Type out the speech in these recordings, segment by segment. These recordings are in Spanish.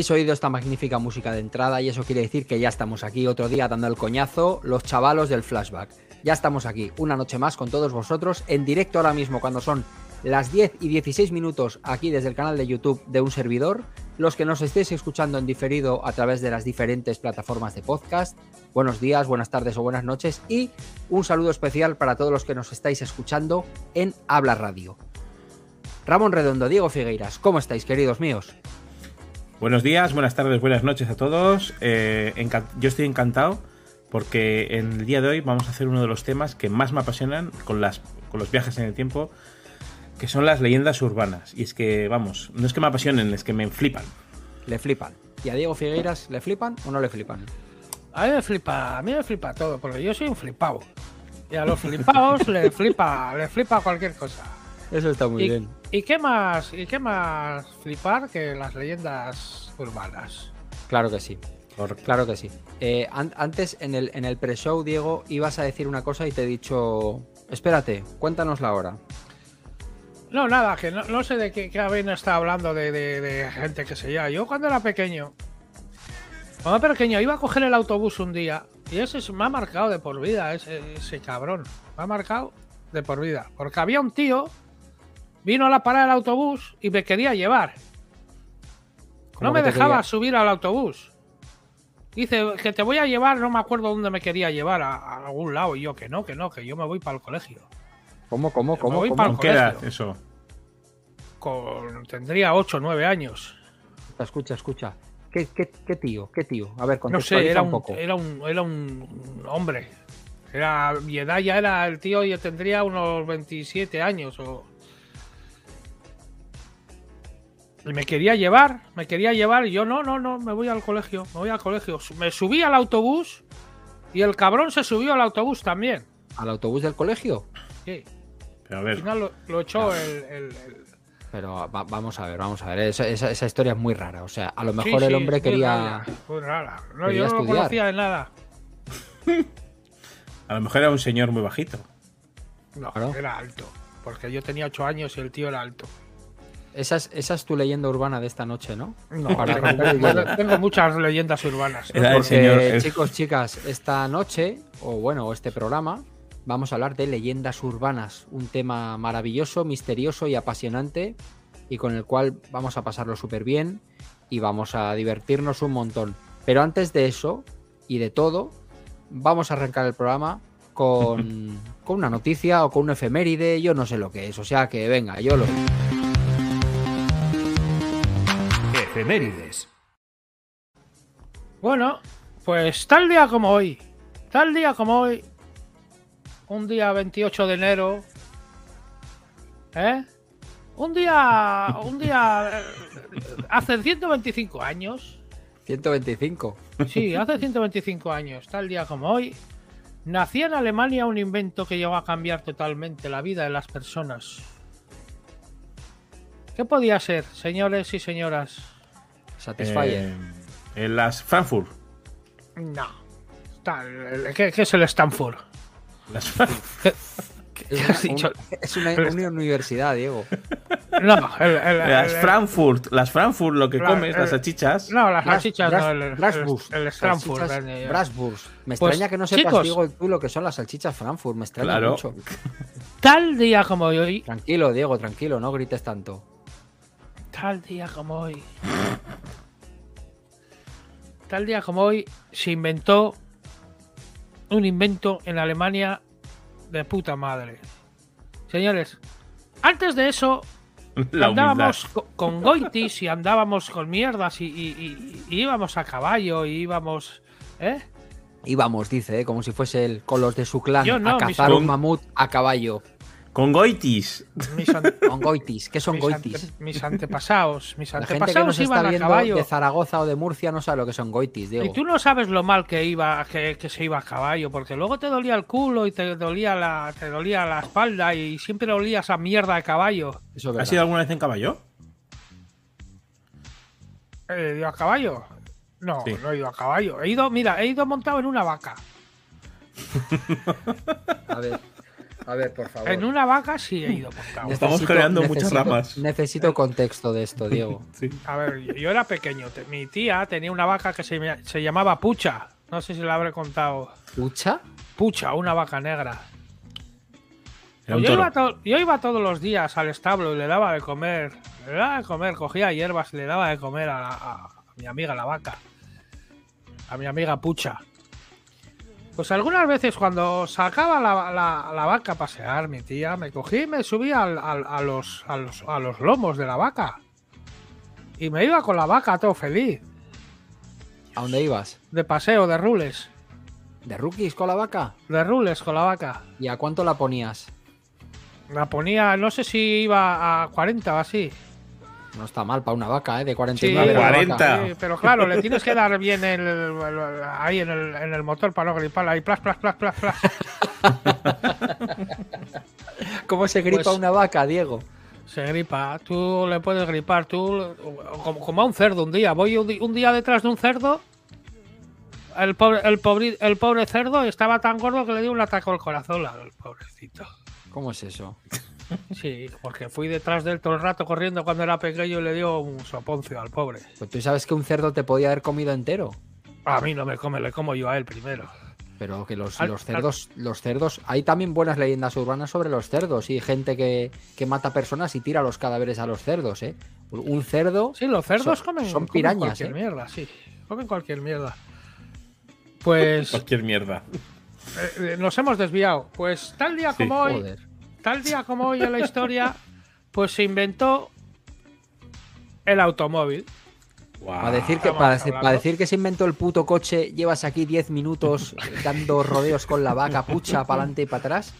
Habéis oído esta magnífica música de entrada y eso quiere decir que ya estamos aquí otro día dando el coñazo, los chavalos del flashback. Ya estamos aquí, una noche más con todos vosotros, en directo ahora mismo cuando son las 10 y 16 minutos aquí desde el canal de YouTube de un servidor. Los que nos estéis escuchando en diferido a través de las diferentes plataformas de podcast, buenos días, buenas tardes o buenas noches y un saludo especial para todos los que nos estáis escuchando en Habla Radio. Ramón Redondo, Diego Figueiras, ¿cómo estáis, queridos míos? Buenos días, buenas tardes, buenas noches a todos. Eh, yo estoy encantado porque en el día de hoy vamos a hacer uno de los temas que más me apasionan con, las, con los viajes en el tiempo, que son las leyendas urbanas. Y es que, vamos, no es que me apasionen, es que me flipan. Le flipan. ¿Y a Diego Figueiras le flipan o no le flipan? A mí me flipa, a mí me flipa todo, porque yo soy un flipado. Y a los flipados le flipa, le flipa cualquier cosa. Eso está muy bien. ¿Y qué más, y qué más flipar que las leyendas urbanas? Claro que sí. Claro que sí. Eh, antes, en el, en el pre-show, Diego, ibas a decir una cosa y te he dicho. Espérate, cuéntanos la hora. No, nada, que no, sé de qué, qué está hablando de, gente que se llama. Yo cuando era pequeño, cuando era pequeño, iba a coger el autobús un día y ese me ha marcado de por vida, ese, ese cabrón. Me ha marcado de por vida. Porque había un tío, vino a la parada del autobús y me quería llevar. No me dejaba subir al autobús. Dice que te voy a llevar, no me acuerdo dónde me quería llevar, a, algún lado. Y yo que no, que no, que yo me voy para el colegio. ¿Cómo, cómo, cómo? voy ¿Con qué edad eso? Con, tendría 8 o 9 años. Escucha, escucha. ¿Qué, qué, qué tío? ¿Qué tío? A ver, no sé, era un, poco. Era un, era un hombre. Era, mi edad ya era el tío, yo tendría unos 27 años o, Y me quería llevar, me quería llevar y yo no, no, no, me voy al colegio, me voy al colegio. Me subí al autobús y el cabrón se subió al autobús también. ¿Al autobús del colegio? Sí. Pero a ver. Al final lo, echó el, Pero vamos a ver, vamos a ver. Esa, historia es muy rara. O sea, a lo mejor el hombre quería. muy rara. No, yo no lo conocía de nada. a lo mejor era un señor muy bajito. No, era alto. Porque yo tenía 8 años y el tío era alto. Esa es, tu leyenda urbana de esta noche, ¿no? No, tengo, muchas leyendas urbanas. chicos, chicas, esta noche, o bueno, este programa, vamos a hablar de leyendas urbanas, un tema maravilloso, misterioso y apasionante, y con el cual vamos a pasarlo súper bien y vamos a divertirnos un montón. Pero antes de eso y de todo, vamos a arrancar el programa con, con una noticia o con un efeméride, yo no sé lo que es, o sea que venga, yo lo... Bueno, pues tal día como hoy, tal día como hoy, un día 28 de enero, ¿eh? Un día, un día, hace 125 años. 125. Sí, hace 125 años, tal día como hoy, nacía en Alemania un invento que llegó a cambiar totalmente la vida de las personas. ¿Qué podía ser, señores y señoras? Satisfyer. Eh, en las Frankfurt. No. ¿Qué, es el Stanford? Las Es una, universidad, Diego. No, las Frankfurt, las Frankfurt, lo que comes, las salchichas. No, las salchichas no, el, el, Frankfurt. Me pues, extraña que no sepas, Diego, tú lo que son las salchichas Frankfurt, me extraña mucho. Tal día como hoy. Tranquilo, Diego, tranquilo, no grites tanto. Tal día como hoy. Tal día como hoy se inventó un invento en Alemania de puta madre. Señores, antes de eso andábamos con, goitis y andábamos con mierdas y, íbamos a caballo y íbamos... ¿Eh? Íbamos, dice, ¿eh? como si fuese el, con los de su clan a cazar un mamut a caballo. Con goitis. Con goitis. ¿Qué son goitis? mis antepasados. Mis antepasados La gente que nos está viendo de Zaragoza o de Murcia no sabe lo que son goitis, Diego. Y tú no sabes lo mal que iba, que, se iba a caballo, porque luego te dolía el culo y te dolía la, te dolía la espalda y siempre olías a mierda de caballo. ¿Has ido alguna vez en caballo? ¿He ido a caballo? No, no he ido a caballo. He ido, mira, he ido montado en una vaca. a ver. A ver, por favor. En una vaca sí he ido por. Estamos creando muchas ramas. Necesito contexto de esto, Diego. Sí. A ver, yo- era pequeño. Mi tía tenía una vaca que se, llama- se llamaba Pucha. No sé si la habré contado. ¿Pucha? Pucha, una vaca negra. Yo, iba to- yo iba todos los días al establo y le daba de comer. Le daba de comer, cogía hierbas y le daba de comer a, la- a- a mi amiga la vaca. A mi amiga Pucha. Pues algunas veces cuando sacaba la, la- la vaca a pasear, mi tía, me cogía y me subía al- al- a, los, a, los, a los lomos de la vaca. Y me iba con la vaca todo feliz. ¿A dónde ibas? De paseo, de rules. ¿De rookies con la vaca? De rules con la vaca. ¿Y a cuánto la ponías? La ponía, no sé si iba a 40 o así. No está mal para una vaca, ¿eh? De Sí, 49 la 40. vaca. sí, pero claro, le tienes que dar bien el, el- ahí en el, en el motor para no griparla. Ahí, plas, plas, plas, plas, plas. ¿Cómo se gripa Pues- una vaca, Diego? Se gripa. Tú le puedes gripar. Tú, como, como a un cerdo un día. Voy un, un día detrás de un cerdo. El pobre, el, pobre, el pobre cerdo estaba tan gordo que le dio un ataque al corazón al pobrecito. ¿Cómo es eso? Sí, porque fui detrás de él todo el rato corriendo cuando era pequeño y le dio un soponcio al pobre. Pues tú sabes que un cerdo te podía haber comido entero. A mí no me come, le como yo a él primero. Pero que los, Al- los cerdos, los cerdos, hay también buenas leyendas urbanas sobre los cerdos y gente que, que mata personas y tira los cadáveres a los cerdos, ¿eh? Un cerdo, Sí, los cerdos Son- comen, son comen pirañas, cualquier ¿eh? mierda, sí. Comen cualquier mierda. Pues Cualquier mierda. eh, eh, nos hemos desviado. Pues tal día Sí, como hoy, joder. Tal día como hoy en la historia, pues se inventó el automóvil. Para decir, que, para decir que se inventó el puto coche, llevas aquí 10 minutos dando rodeos con la vaca pucha para adelante y para atrás.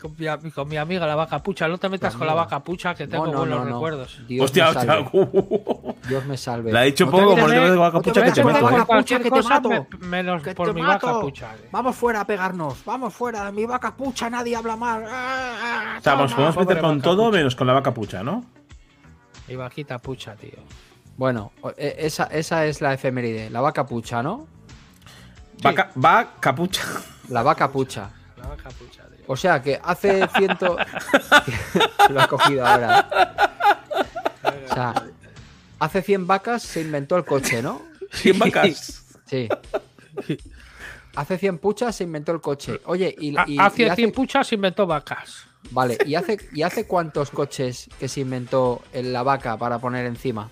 Con mi, con mi amiga la vaca pucha. No te metas con la vaca pucha, que tengo No, no, buenos no, no. recuerdos. Dios Hostia, me hostia. salve. Dios me salve. La ha dicho No poco, le tengo de vaca no te pucha que te ¿eh? mato. me- menos por mi mato. vaca pucha. Vamos fuera a pegarnos. Vamos fuera. De mi vaca pucha nadie habla mal. Ah, ah, O sea, nos toma. podemos meter con todo menos con la vaca pucha, ¿no? Y vaquita pucha, tío. Bueno, e- esa, esa es la efeméride. La vaca pucha, ¿no? Vaca, va capucha. La vaca pucha. La vaca pucha. O sea que hace ciento. Lo has cogido ahora. O sea, hace 100 vacas se inventó el coche, ¿no? 100 vacas. Sí. Hace 100 puchas se inventó el coche. Oye, y, Ha- y- hace y hace- 100 puchas inventó vacas. Vale, ¿y hace, ¿y hace cuántos coches que se inventó en la vaca para poner encima?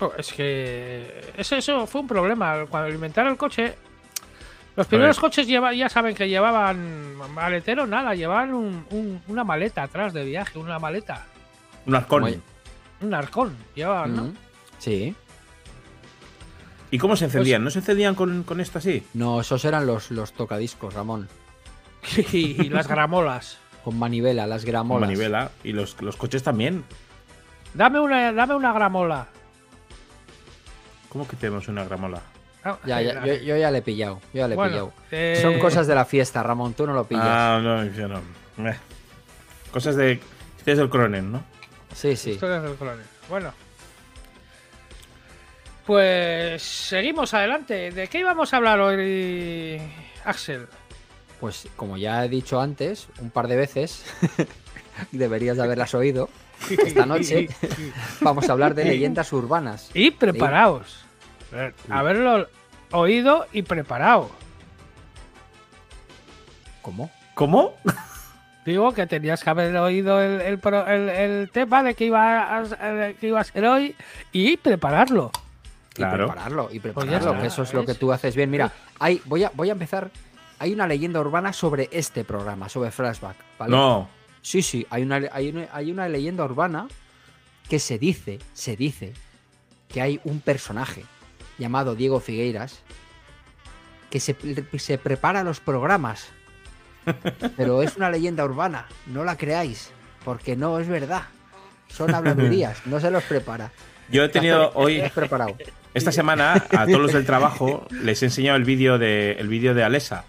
No, es que eso, eso fue un problema. Cuando inventaron el coche, los primeros coches lleva, ya saben que llevaban maletero, nada, llevaban un- un- una maleta atrás de viaje, una maleta, Un arcón. Un arcón, llevaban, ¿no? Mm, Sí. ¿Y cómo se encendían? ¿No se encendían con, con esto así? No, esos eran los, los tocadiscos, Ramón. y, y las gramolas. Con manivela, las Con gramolas. manivela. Y los, los coches también. Dame una, dame una gramola. ¿Cómo que tenemos una gramola? Ah, Ya, ya, yo, yo ya le he pillado. Yo ya le he Bueno, pillado. eh, Son cosas de la fiesta, Ramón. Tú no lo pillas. Ah, no, yo no. Eh. Cosas de. Historias del Cronen, ¿no? sí, sí. Historias del coronel. Bueno. Pues seguimos adelante. ¿De qué íbamos a hablar hoy, Axel? Pues como ya he dicho antes, un par de veces, deberías de haberlas oído, esta noche vamos a hablar de leyendas urbanas. Y preparaos. Haberlo oído y preparado. ¿Cómo? ¿Cómo? Digo que tenías que haber oído el, el pro- el- el tema de que iba, a, de que iba a ser hoy y prepararlo. Y Claro. prepararlo, y Pues prepararlo, que eso es lo que tú haces bien. Mira, hay, voy, a, voy a empezar. Hay una leyenda urbana sobre este programa, sobre Flashback. ¿vale? No. Sí, sí, hay una, hay, una, hay una leyenda urbana que se dice, se dice, que hay un personaje llamado Diego Figueiras que se, se prepara los programas. Pero es una leyenda urbana, no la creáis, porque no es verdad. Son habladurías, no se los prepara. Yo he tenido hoy, esta semana, a todos los del trabajo, les he enseñado el vídeo de, el vídeo de Alesa.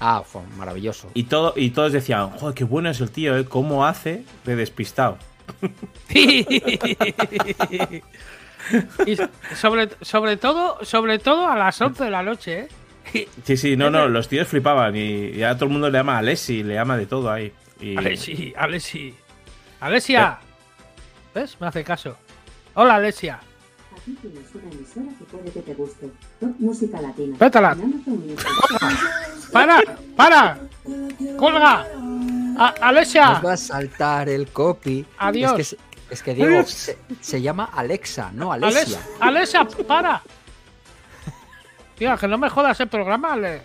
Ah, fue maravilloso. Y, todo, y todos decían, joder, qué bueno es el tío, ¿eh? ¿Cómo hace de despistado? y sobre, sobre todo sobre todo a las 11 de la noche, ¿eh? Sí, sí, no, no, los tíos flipaban y ya todo el mundo le llama a Alessi, le llama de todo ahí. Y... Alessi, Alessi. Alesia. ¿Ves? Me hace caso. Hola, Alesia. Aquí tienes una emisora que puede que te guste. Top música latina. Pétala. ¡Para! ¡Para! ¡Colga! A- ¡Alesia! Nos va a saltar el copy. Adiós. Es que, se- es que Diego, se, se llama Alexa, no Alesia. Alesia, Alesia, para. Tío, que no me jodas el programa, Ale.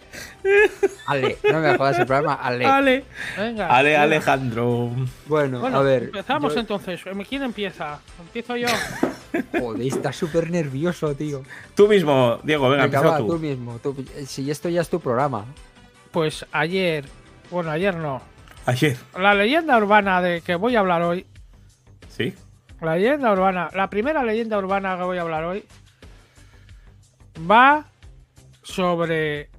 Ale, no me jodas el programa, Ale. Ale, Venga. Ale. Alejandro. Bueno, Bueno, a ver. empezamos yo- entonces. ¿Quién empieza? Empiezo yo. Joder, está súper nervioso, tío. Tú mismo, Diego, venga, Venga, empieza va, tú. tú mismo. tú- si esto ya es tu programa. Pues ayer, bueno, ayer no. Ayer. La leyenda urbana de que voy a hablar hoy, ¿Sí? la leyenda urbana, la primera leyenda urbana que voy a hablar hoy, va sobre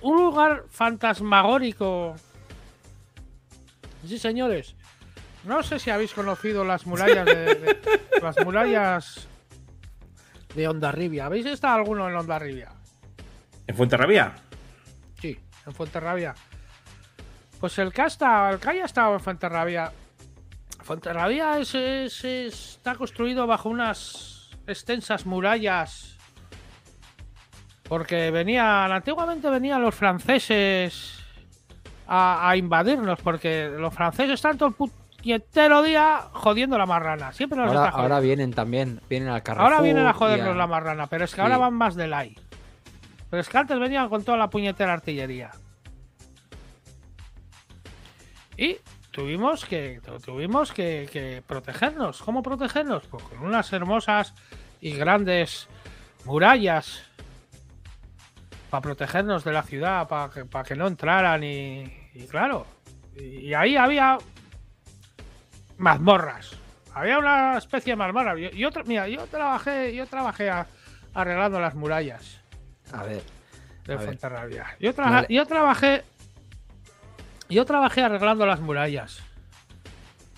un lugar fantasmagórico. Sí, señores. No sé si habéis conocido las murallas de, de- las murallas de Ondarribia. ¿Habéis estado alguno en Ondarribia? ¿En Fuenterrabía? Sí, en Fuenterrabía. Pues el que, ha estado- el que haya estado en Fuenterrabía. Fuenterrabía es, es- es- está construido bajo unas extensas murallas. Porque venían, antiguamente venían los franceses a, a invadirnos. Porque los franceses están todo el puñetero día jodiendo la marrana. Siempre nos Ahora, está ahora vienen también, vienen al Carrefour. Ahora vienen a jodernos la marrana, pero es que ahora van más de light. Pero es que antes venían con toda la puñetera artillería. Y tuvimos que tu- tuvimos que, que protegernos. ¿Cómo protegernos? Pues con unas hermosas y grandes murallas para protegernos de la ciudad, para que, para que no entraran y, y claro. Y, y ahí había mazmorras. Había una especie de mazmorra. Yo, yo mira, yo trabajé, yo trabajé a- arreglando las murallas A ver, de A ver. Fuenterrabía. Yo, tra- Vale. yo trabajé. Yo trabajé arreglando las murallas.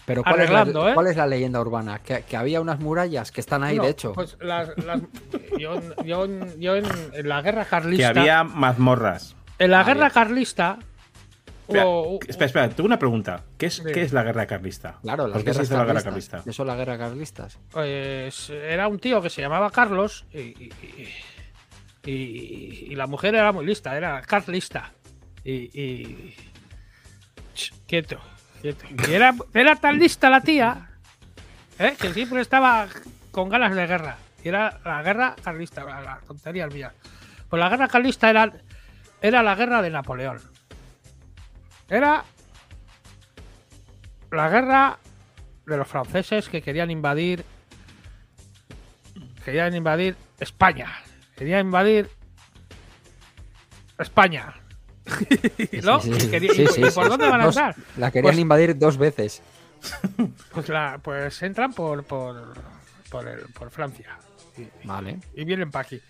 pero ¿cuál, es la, Arreglando, ¿eh? cuál es la leyenda urbana? Que, que había unas murallas que están ahí, No, de hecho. Pues las, las- yo, yo- yo en, en la guerra Que carlista. había mazmorras. En la Ah, guerra bien. carlista. Espera, espera, espera, tengo una pregunta. ¿Qué es, Sí. ¿qué es la guerra carlista? Claro, las ¿Por qué se guerras hizo la guerra carlistas. carlista? Eso es la guerra carlistas. Pues era un tío que se llamaba Carlos y, y- y- y- y la mujer era muy lista, era carlista. Y. quieto, quieto. Y era, era tan lista la tía ¿eh? que siempre estaba con ganas de guerra. Y era la guerra carlista, la, la tontería mía. Pues la guerra carlista era, era la guerra de Napoleón. Era la guerra de los franceses que querían invadir querían invadir España querían invadir España ¿no? Sí, sí, ¿y, sí, y por sí. dónde van a entrar? La querían Pues- invadir dos veces. Pues, la- pues entran por por, por, el- por Francia y, Vale. y vienen para aquí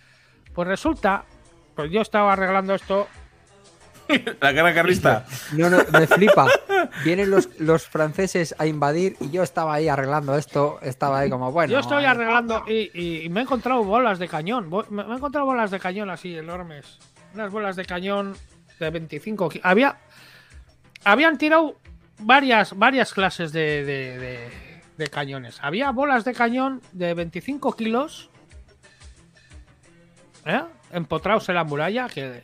pues resulta pues yo estaba arreglando esto La guerra carlista. No, no, me flipa. Vienen los, los franceses a invadir y yo estaba ahí arreglando esto. Estaba ahí como, bueno. yo estoy arreglando y, y- y me he encontrado bolas de cañón me he encontrado bolas de cañón así enormes unas bolas de cañón de 25 ki- había habían tirado varias varias clases de, de- de- de cañones había bolas de cañón de 25 kilos ¿eh? empotrados en la muralla que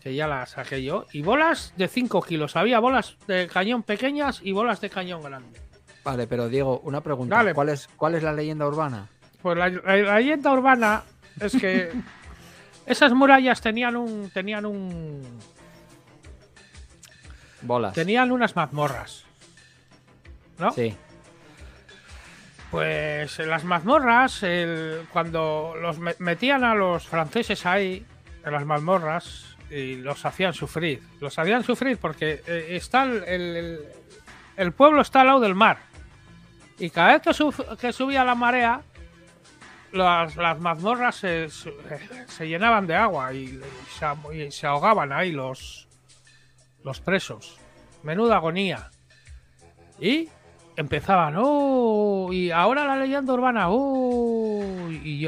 que ya las saqué yo y bolas de 5 kilos había bolas de cañón pequeñas y bolas de cañón grande Vale, pero Diego, una pregunta. Dale. ¿Cuál, es, ¿Cuál es la leyenda urbana? Pues la, la- la leyenda urbana es que esas murallas tenían un tenían un Bolas. tenían unas mazmorras. ¿No? Sí. Pues en las mazmorras, el- cuando los me- metían a los franceses ahí, en las mazmorras, y los hacían sufrir. Los hacían sufrir porque eh, está el, el- pueblo está al lado del mar. Y cada vez que, que subía la marea, las, las mazmorras se, eh, se llenaban de agua y, se, se ahogaban ahí los, los presos. Menuda agonía. Y empezaban, oh, y ahora la leyenda urbana, oh, y,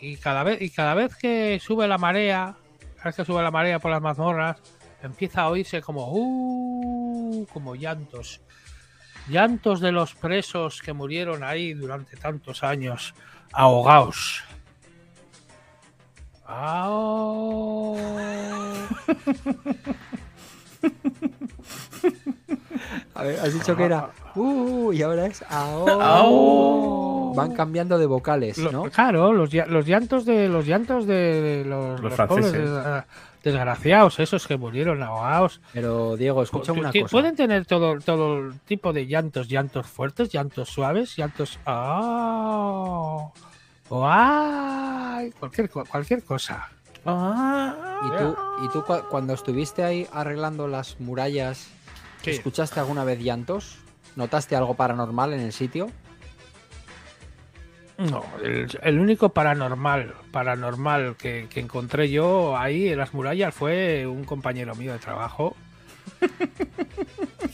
y cada vez y cada vez que sube la marea, cada vez que sube la marea por las mazmorras, empieza a oírse como uh, como llantos. Llantos de los presos que murieron ahí durante tantos años, ahogados. Ao. A ver, has dicho que era uh, y ahora es ao. Ao. Van cambiando de vocales, Lo- ¿no? Claro, los, llan- los llantos de los llantos de los, Los los pobres franceses. des- desgraciados, esos que murieron ahogados. Pero Diego, escúchame Que- una cosa. Pueden tener todo, todo el tipo de llantos, llantos fuertes, llantos suaves, llantos. ¡Ah! o ¡ay! Cualquier, cualquier cosa. ¿Y tú, y tú cua- cuando estuviste ahí arreglando las murallas, escuchaste alguna vez llantos? ¿Notaste algo paranormal en el sitio? No, el, el único paranormal, paranormal que, que encontré yo ahí en las murallas fue un compañero mío de trabajo.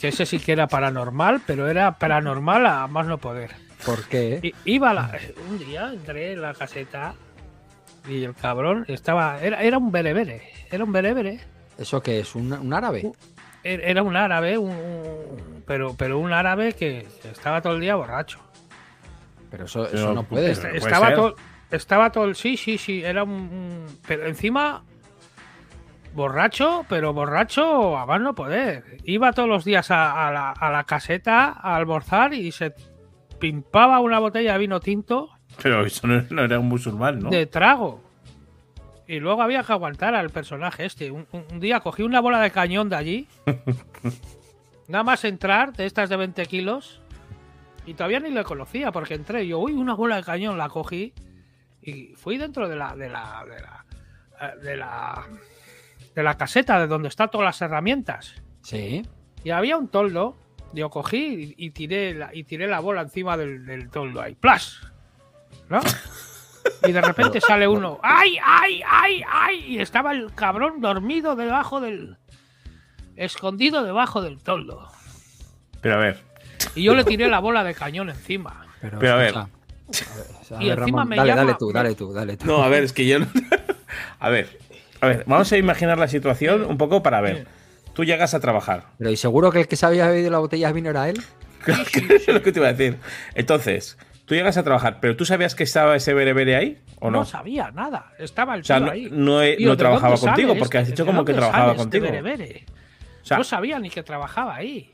que ese sí que era paranormal, pero era paranormal a más no poder. ¿Por qué? I- Iba la- un día, entré en la caseta y el cabrón estaba. Era, era un berebere. Era un berebere. ¿Eso qué es? ¿Un, un árabe? Er- Era un árabe, un, un- pero, pero un árabe que estaba todo el día borracho. Pero eso, eso no puede puede estaba ser. todo. Estaba todo. Sí, sí, sí. Era un. Pero encima. Borracho, pero borracho a más no poder. Iba todos los días a, a la, a la caseta a almorzar y se pimpaba una botella de vino tinto Pero eso no, no era un musulmán, ¿no? de trago. Y luego había que aguantar al personaje este. Un día cogí una bola de cañón de allí. nada más entrar, de estas de 20 kilos. Y todavía ni le conocía porque entré. Yo, uy, una bola de cañón la cogí. Y fui dentro de la. de la. de la. eh, de la, de la caseta de donde están todas las herramientas. Sí. Y había un toldo. Yo cogí y, y tiré la, y tiré la bola encima del, del toldo ahí. ¡Plas! ¿No? Y de repente sale uno. ¡Ay, ay, ay, ay! Y estaba el cabrón dormido debajo del. Escondido debajo del toldo. Pero a ver, Y yo le tiré la bola de cañón encima. Pero, Pero a ver. escucha, a ver, Y encima Ramón, me dale, llama- dale tú, dale tú, dale tú. No, a ver, es que yo no... A ver, a ver, vamos a imaginar la situación un poco para ver. Tú llegas a trabajar. Pero ¿y seguro que el que se había bebido la botella de vino era él? Claro, que eso es lo que te iba a decir. Entonces, tú llegas a trabajar, pero ¿tú sabías que estaba ese berebere ahí o No, no? sabía nada. Estaba el O sea, tío no, ahí. no, he- Tío, no ¿de trabajaba contigo, porque has dicho ¿De como que trabajaba este contigo. berebere? O sea, no sabía ni que trabajaba ahí.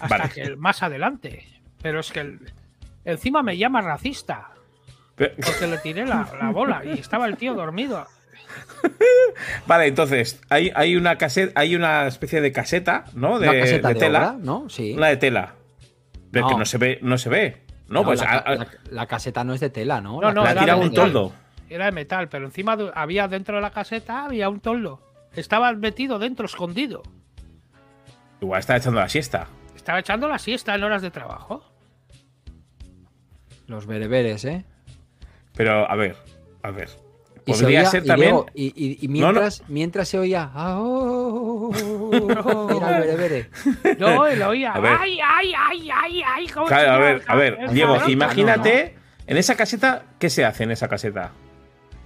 Hasta Vale. que más adelante. Pero es que el- encima me llama racista. Porque le tiré la, la bola y estaba el tío dormido. vale, entonces, hay, hay una caseta, hay una especie de caseta, ¿no? De, Una caseta de de tela. obra, ¿no? Sí. Una de tela. Pero que No. no se ve, no se ve. No, pues la, a- a- la- la caseta no es de tela, ¿no? No, no, la era tira de un metal. toldo. Era de metal, pero encima de- había dentro de la caseta había un toldo. Estaba metido dentro, escondido. Igual está echando la siesta. Estaba echando la siesta en horas de trabajo. Los bereberes, ¿eh? Pero, a ver, a ver. Y se Podría oía- ser y también. Diego, y, y- y No, no. mientras, mientras se oía. "Ao", Era el berebere. No, y lo oía. A ver. ¡Ay, ay, ay, ay, ay! cómo Claro, a ver, a ver, Diego, imagínate, en esa caseta, ¿qué se hace en esa caseta?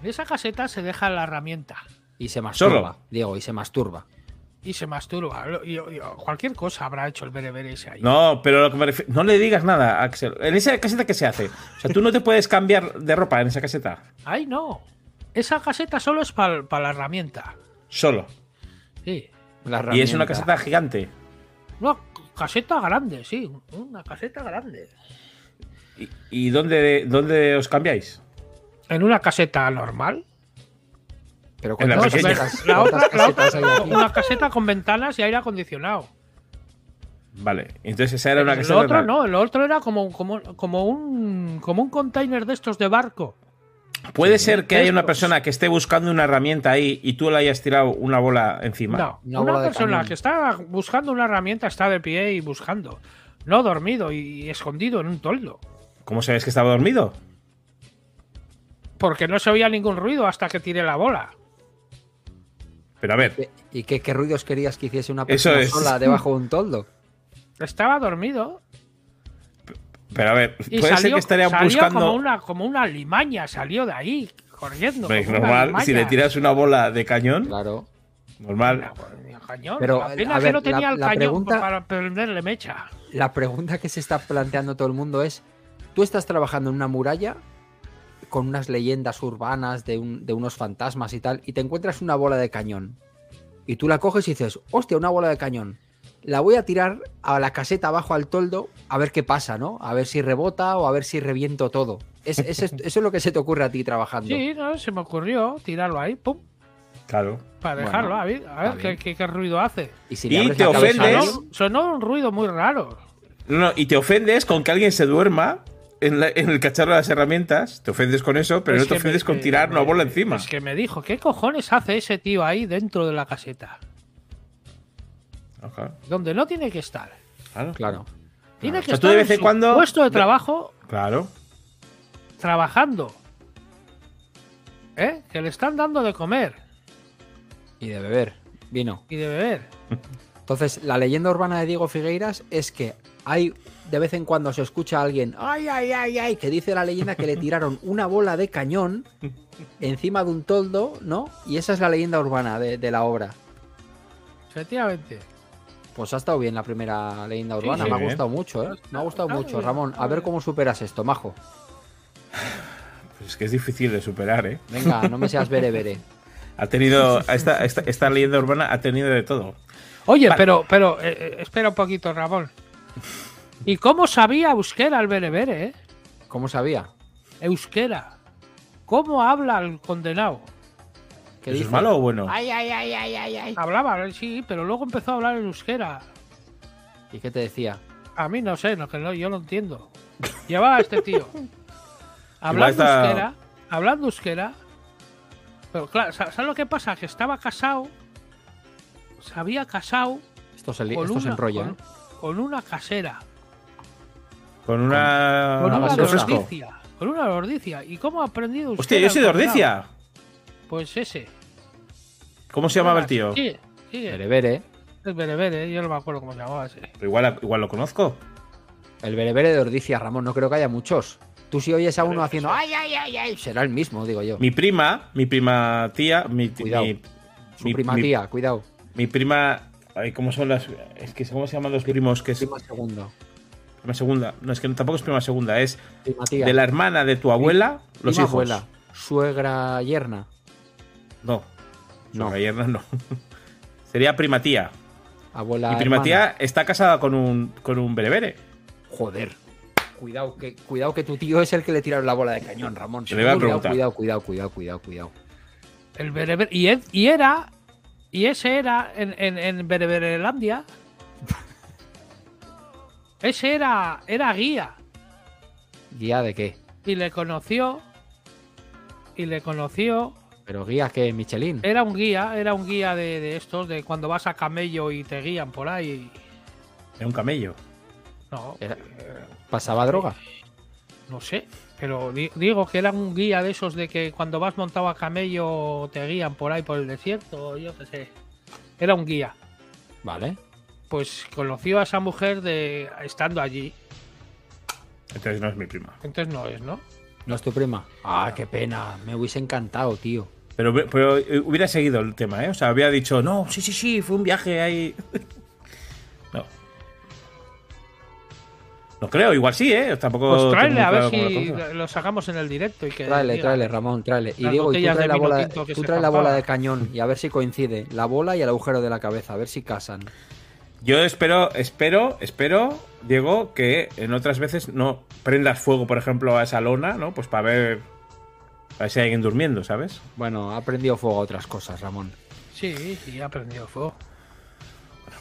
En esa caseta se deja la herramienta Y se masturba, Solo. Diego, y se masturba. Y se masturba. Y- y- cualquier cosa habrá hecho el berebere ese ahí. No, pero lo que me refiero, no le digas nada, Axel. En esa caseta, ¿qué se hace? O sea, tú no te puedes cambiar de ropa en esa caseta. Ay, no. Esa caseta solo es para la herramienta. Solo. Sí. La Y es una caseta gigante. Una caseta grande, sí. Una caseta grande. ¿Y, y dónde, dónde os cambiáis? En una caseta normal. Pero En la ¿cuántas pequeña. casetas, La otra, la otra- una caseta con ventanas y aire acondicionado. Vale, entonces esa era una El caseta. otro normal. no, el otro era como, como, como un como un container de estos de barco. Puede ser que haya una persona que esté buscando una herramienta ahí y tú le hayas tirado una bola encima. No, Una una, bola persona que está buscando una herramienta está de pie y buscando. No dormido y escondido en un toldo. ¿Cómo sabes que estaba dormido? Porque no se oía ningún ruido hasta que tiré la bola. Pero a ver, ¿Qué- ¿Y qué, qué ruidos querías que hiciese una persona es. sola debajo de un toldo? Estaba dormido pero a ver, y puede ser salió, que estaría salió buscando. como, una, como una limaña, salió de ahí. corriendo. Una normal, si le tiras una bola de cañón, Claro. normal. Cañón. Pero, la pena a que ver, no tenía la- el la cañón pregunta- para prenderle mecha. La pregunta que se está planteando todo el mundo es: ¿tú estás trabajando en una muralla con unas leyendas urbanas de, un- de unos fantasmas y tal, y te encuentras una bola de cañón? Y tú la coges y dices: hostia, una bola de cañón. La voy a tirar a la caseta abajo al toldo a ver qué pasa, ¿no? A ver si rebota o a ver si reviento todo. Es- es- es- eso es lo que se te ocurre a ti trabajando. Sí, no, se me ocurrió tirarlo ahí, pum, Claro. para Bueno, dejarlo. a ver, a ver está qué, qué- qué ruido hace. Y si Y te cabeza ofendes. Sonó, sonó un ruido muy raro. No, no, y te ofendes con que alguien se duerma en, la- en el cacharro de las herramientas. Te ofendes con eso, pero Es no te ofendes me- con me- tirar una bola encima. Es que me dijo, ¿qué cojones hace ese tío ahí dentro de la caseta? Ajá, Donde no tiene que estar. claro. Claro. Tiene que sea, tú estar de vez en su cuando- puesto de de- trabajo Claro. trabajando. ¿Eh? Que le están dando de comer Y de beber vino. y de beber. Entonces, la leyenda urbana de Diego Figueiras es que hay de vez en cuando se escucha a alguien, ay, ay, ay, ay, que dice la leyenda que le tiraron una bola de cañón encima de un toldo, ¿no? Y esa es la leyenda urbana de, de la obra. Efectivamente. Pues ha estado bien la primera leyenda urbana, sí, me ha bien. gustado mucho, ¿eh? Me ha gustado mucho, bien, Ramón. A ver cómo superas esto, majo. Pues es que es difícil de superar, ¿eh? Venga, no me seas bere bere. Ha tenido. Esta, esta, esta leyenda urbana ha tenido de todo. Oye, Vale. pero, pero, eh, eh, espera un poquito, Ramón. ¿Y cómo sabía euskera el berebere, eh? ¿Cómo sabía? Euskera. ¿Cómo habla el condenado? ¿Qué ¿Eso dice? es malo o bueno? Ay, ay, ay, ay, ay, ay. Hablaba, eh, sí, pero luego empezó a hablar en euskera. ¿Y qué te decía? A mí no sé, no, que no, yo no entiendo. Llevaba a este tío. Hablando está- euskera, hablando euskera. Pero claro, sa- ¿sabes lo que pasa? Que estaba casado. Se había casado Esto se, li- con, esto se enrolla, con, ¿eh? con una casera. Con una. Con una una. Con. ¿Y cómo ha aprendido euskera? Hostia, yo soy de el condenado? Ordicia. Pues ese. ¿Cómo se llamaba el tío? Sí, sigue. Berebere. El berebere, yo no me acuerdo cómo se llamaba ese. Pero igual, igual lo conozco. El berebere de Ordicia, Ramón, no creo que haya muchos. Tú si oyes a uno haciendo ay, ay, ay, ay, será el mismo, digo yo. Mi prima, mi prima tía, mi, Cuidado. mi, Su mi- prima mi- tía, cuidado. mi prima. ay, ¿Cómo son las.? Es que, ¿cómo se llaman los primos? Que es Prima segundo. Prima segunda. No, es que tampoco es prima segunda, es Prima tía. de la hermana de tu abuela, los Prima hijos. abuela. Suegra yerna. No, No. no. yerna no. Sería prima tía. Abuela. Mi prima hermana. tía está casada con un, con un berebere. Joder. Cuidado que, cuidado que tu tío es el que le tiraron la bola de cañón, Ramón. Le voy a cuidado, preguntar. cuidado, cuidado, cuidado, cuidado, cuidado. El berebere. Y, él- y era. Y ese era en, en, en Bereberelandia. Ese era, era guía. ¿Guía de qué? Y le conoció. Y le conoció. ¿Pero guía qué? ¿Michelin? Era un guía, era un guía de, de estos, de cuando vas a camello y te guían por ahí. Era un camello. No, Era- ¿Pasaba droga? no sé. Pero di- digo que era un guía de esos de que cuando vas montado a camello te guían por ahí por el desierto, yo qué sé. Era un guía. Vale. Pues conoció a esa mujer de estando allí. Entonces no es mi prima. Entonces no es, ¿no? ¿No es tu prima? Ah, qué pena. Me hubiese encantado, tío. Pero, pero eh, hubiera seguido el tema, ¿eh? O sea, había dicho, no, sí, sí, sí, fue un viaje ahí. no. No creo, igual sí, ¿eh? Tampoco. Pues tráele a ver si lo sacamos en el directo y que. Tráele, diga. tráele, Ramón, tráele. Y Diego, y tú trae la bola, tú trae la bola de cañón y a ver si coincide. La bola y el agujero de la cabeza, a ver si casan. Yo espero, espero, espero, Diego, que en otras veces no prendas fuego, por ejemplo, a esa lona, ¿no? Pues para ver. Si hay alguien durmiendo, ¿sabes? Bueno, ha prendido fuego a otras cosas, Ramón. Sí, sí, ha prendido fuego.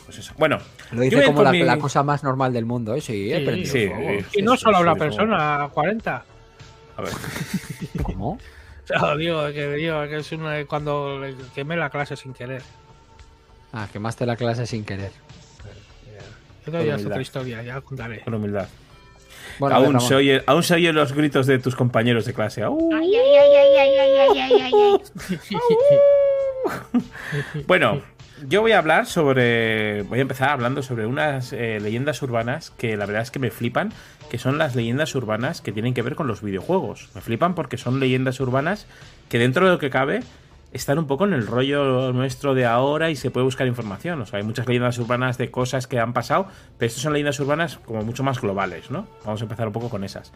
Pues eso. Bueno, Lo dice como la, mi- la cosa más normal del mundo, ¿eh? Sí, he Sí, prendido sí, fuego. sí. Y no solo una sí, persona, 40. A ver. ¿Cómo? O sea, digo que, digo que es una, cuando quemé la clase sin querer. Ah, quemaste la clase sin querer. Es otra historia, ya contaré. Con humildad. Aún, se oyen los gritos de tus compañeros de clase. bueno, yo voy a hablar sobre. Voy a empezar hablando sobre unas eh, leyendas urbanas que la verdad es que me flipan, que son las leyendas urbanas que tienen que ver con los videojuegos. Me flipan porque son leyendas urbanas que dentro de lo que cabe están un poco en el rollo nuestro de ahora y se puede buscar información. O sea, hay muchas leyendas urbanas de cosas que han pasado, pero estas son leyendas urbanas como mucho más globales, ¿no? Vamos a empezar un poco con esas.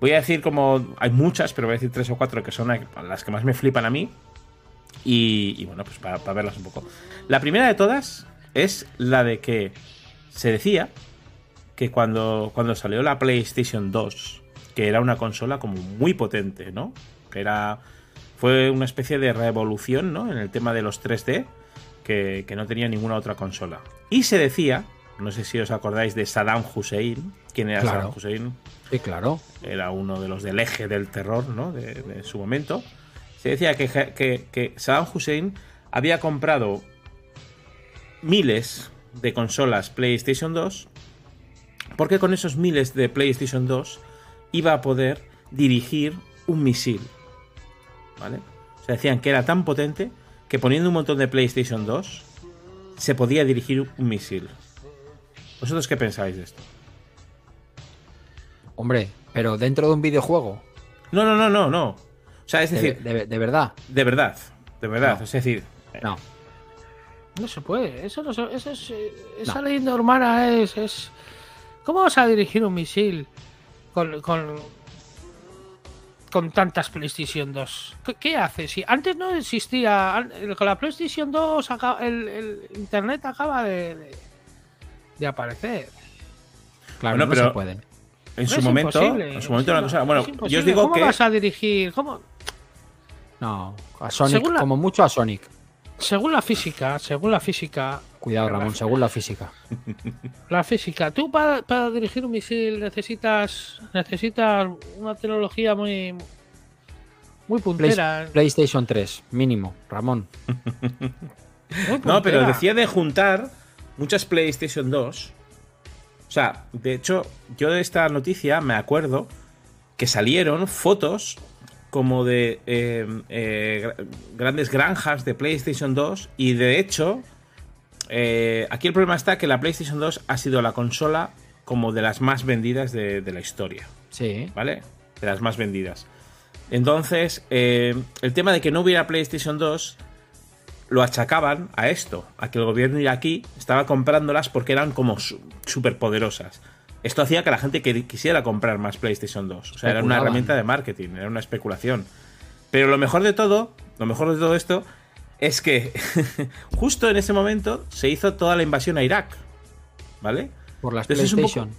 Voy a decir como. Hay muchas, pero voy a decir tres o cuatro que son las que más me flipan a mí. Y, bueno, pues para, verlas un poco. La primera de todas es la de que se decía que cuando, cuando salió la PlayStation 2, que era una consola como muy potente, ¿no? Que era. Fue una especie de revolución, ¿no? En el tema de los 3D, que, que no tenía ninguna otra consola. Y se decía, no sé si os acordáis de Saddam Hussein. ¿Quién era Saddam Hussein? Sí, claro. Era uno de los del eje del terror, ¿no? De, su momento. Se decía que, que, que, Saddam Hussein había comprado miles de consolas PlayStation 2 porque con esos miles de PlayStation 2 iba a poder dirigir un misil. ¿Vale? Se decían que era tan potente que poniendo un montón de PlayStation 2 se podía dirigir un misil. ¿Vosotros qué pensáis de esto? Hombre, pero dentro de un videojuego. No, no, no, no, no. O sea, es decir. De, verdad. De verdad. De verdad. Es decir. No. No se puede. Eso no eso es, eh, esa leyenda urbana es, es. ¿Cómo vas a dirigir un misil con, con, con tantas PlayStation 2? ¿Qué, hace? Si antes no existía. Con la PlayStation 2 el, internet acaba de, de, aparecer. Claro, no se puede. En su, momento, en su momento, cosa. Bueno, yo os digo ¿Cómo que. vas a dirigir? ¿Cómo? No, a Sonic, como mucho a Sonic. Según la física, según la física. Cuidado, Ramón, según la física. La física. Tú para, para dirigir un misil necesitas necesitas una tecnología muy muy puntera. PlayStation 3, mínimo, Ramón. no, pero decía de juntar muchas PlayStation 2 o sea, de hecho, yo de esta noticia me acuerdo que salieron fotos como de eh, eh, grandes granjas de PlayStation 2 y de hecho, eh, aquí el problema está que la PlayStation 2 ha sido la consola como de las más vendidas de, de la historia. Sí. ¿Vale? De las más vendidas. Entonces, el tema de que no hubiera PlayStation 2 lo achacaban a esto, a que el gobierno iraquí estaba comprándolas porque eran como súper poderosas. Esto hacía que la gente quisiera comprar más PlayStation 2. O sea, era una herramienta de marketing, era una especulación. Pero lo mejor de todo, lo mejor de todo esto, es que justo en ese momento se hizo toda la invasión a Irak. ¿Vale? Por las PlayStation.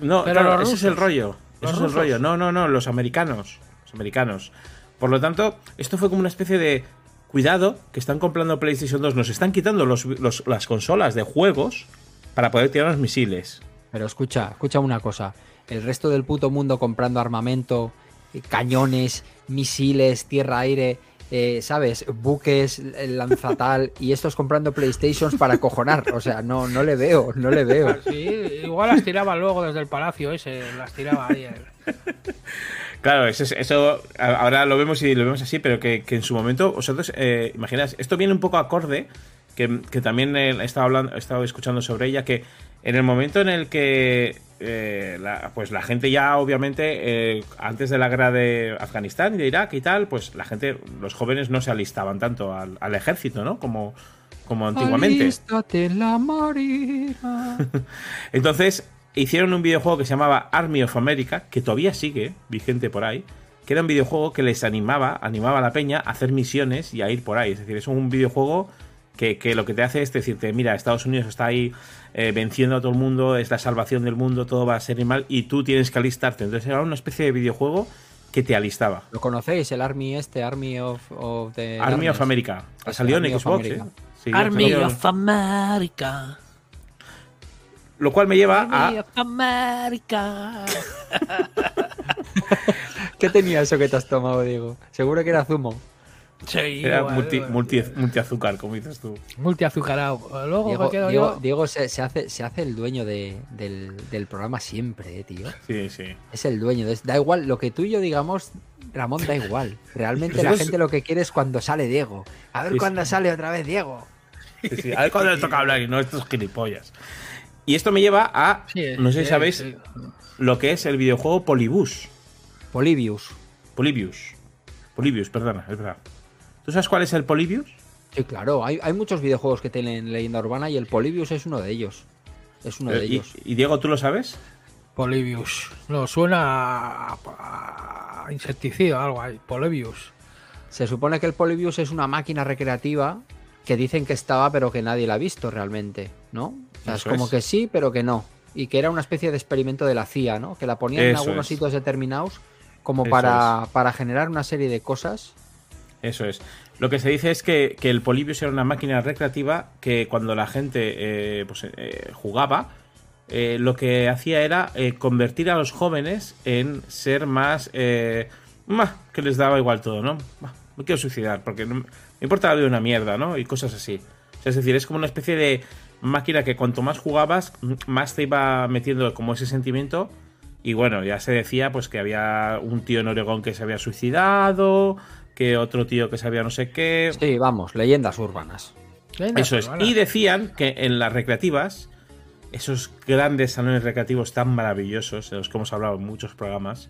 No, Pero ese es el rollo. Ese es el rollo. No, no, no, los americanos. Los americanos. Por lo tanto, esto fue como una especie de cuidado, que están comprando PlayStation 2, nos están quitando las consolas de juegos para poder tirar los misiles. Pero escucha, escucha una cosa. El resto del puto mundo comprando armamento, eh, cañones, misiles, tierra-aire, eh, ¿sabes? Buques, lanzatal, y estos comprando PlayStations para cojonar. O sea, no, no le veo, no le veo. Sí, igual las tiraba luego desde el palacio ese, las tiraba ahí. Claro, eso, ahora lo vemos y lo vemos así, pero que, en su momento, vosotros, eh, imagináis, esto viene un poco acorde, que, también he estado, hablando, he estado escuchando sobre ella, que en el momento en el que eh, la, pues la gente ya obviamente eh, antes de la guerra de Afganistán y de Irak y tal, pues la gente, los jóvenes no se alistaban tanto al, al ejército, ¿no? Como, como antiguamente. la marina. Entonces, hicieron un videojuego que se llamaba Army of America, que todavía sigue vigente por ahí, que era un videojuego que les animaba, animaba a la peña a hacer misiones y a ir por ahí. Es decir, es un videojuego que, lo que te hace es decirte, mira, Estados Unidos está ahí eh, venciendo a todo el mundo, es la salvación del mundo, todo va a ser mal y tú tienes que alistarte. Entonces era una especie de videojuego que te alistaba. ¿Lo conocéis? El Army este, Army of, Army of America. Ha salido en Xbox, ¿eh? Army of America. Lo cual me lleva a. América. ¿Qué tenía eso que te has tomado, Diego? Seguro que era zumo. Sí, era multi, multi, multiazúcar, como dices tú. Multiazucarado. Luego Diego, me quedo Diego, yo... Diego se, se, hace, se hace el dueño de, del, del, programa siempre, eh, tío. Sí, sí. Es el dueño. Da igual, lo que tú y yo digamos, Ramón, da igual. Realmente la gente lo que quiere es cuando sale Diego. A ver cuándo sale otra vez Diego. Sí, sí, A ver cuándo le toca hablar y no estos gilipollas. Y esto me lleva a. Sí, no sé si sí, sabéis sí. lo que es el videojuego Polybus. Polybius. Polybius. Polybius, perdona, es verdad. ¿Tú sabes cuál es el Polybius? Sí, claro. Hay, hay muchos videojuegos que tienen leyenda urbana y el Polybius es uno de ellos. Es uno de Eh, y, ellos. y Diego, ¿tú lo sabes? Polybius. No, suena a, a insecticida o algo ahí. Polybius. Se supone que el Polybius es una máquina recreativa que dicen que estaba, pero que nadie la ha visto realmente, ¿no? O sea, es como es. que sí, pero que no. Y que era una especie de experimento de la CIA, ¿no? Que la ponían en algunos es. sitios determinados como para, para generar una serie de cosas. Eso es. Lo que se dice es que, que el Polybius era una máquina recreativa que cuando la gente eh, pues, eh, jugaba, eh, lo que hacía era eh, convertir a los jóvenes en ser más... eh, que les daba igual todo, ¿no? "Bah, me quiero suicidar porque no, me importa la vida una mierda, ¿no? Y cosas así. Es decir, es como una especie de máquina que cuanto más jugabas, más te iba metiendo como ese sentimiento. Y bueno, ya se decía pues que había un tío en Oregón que se había suicidado, que otro tío que sabía no sé qué. Sí, vamos, leyendas urbanas. Venga, Eso es. Y decían que en las recreativas, esos grandes salones recreativos tan maravillosos, de los que hemos hablado en muchos programas,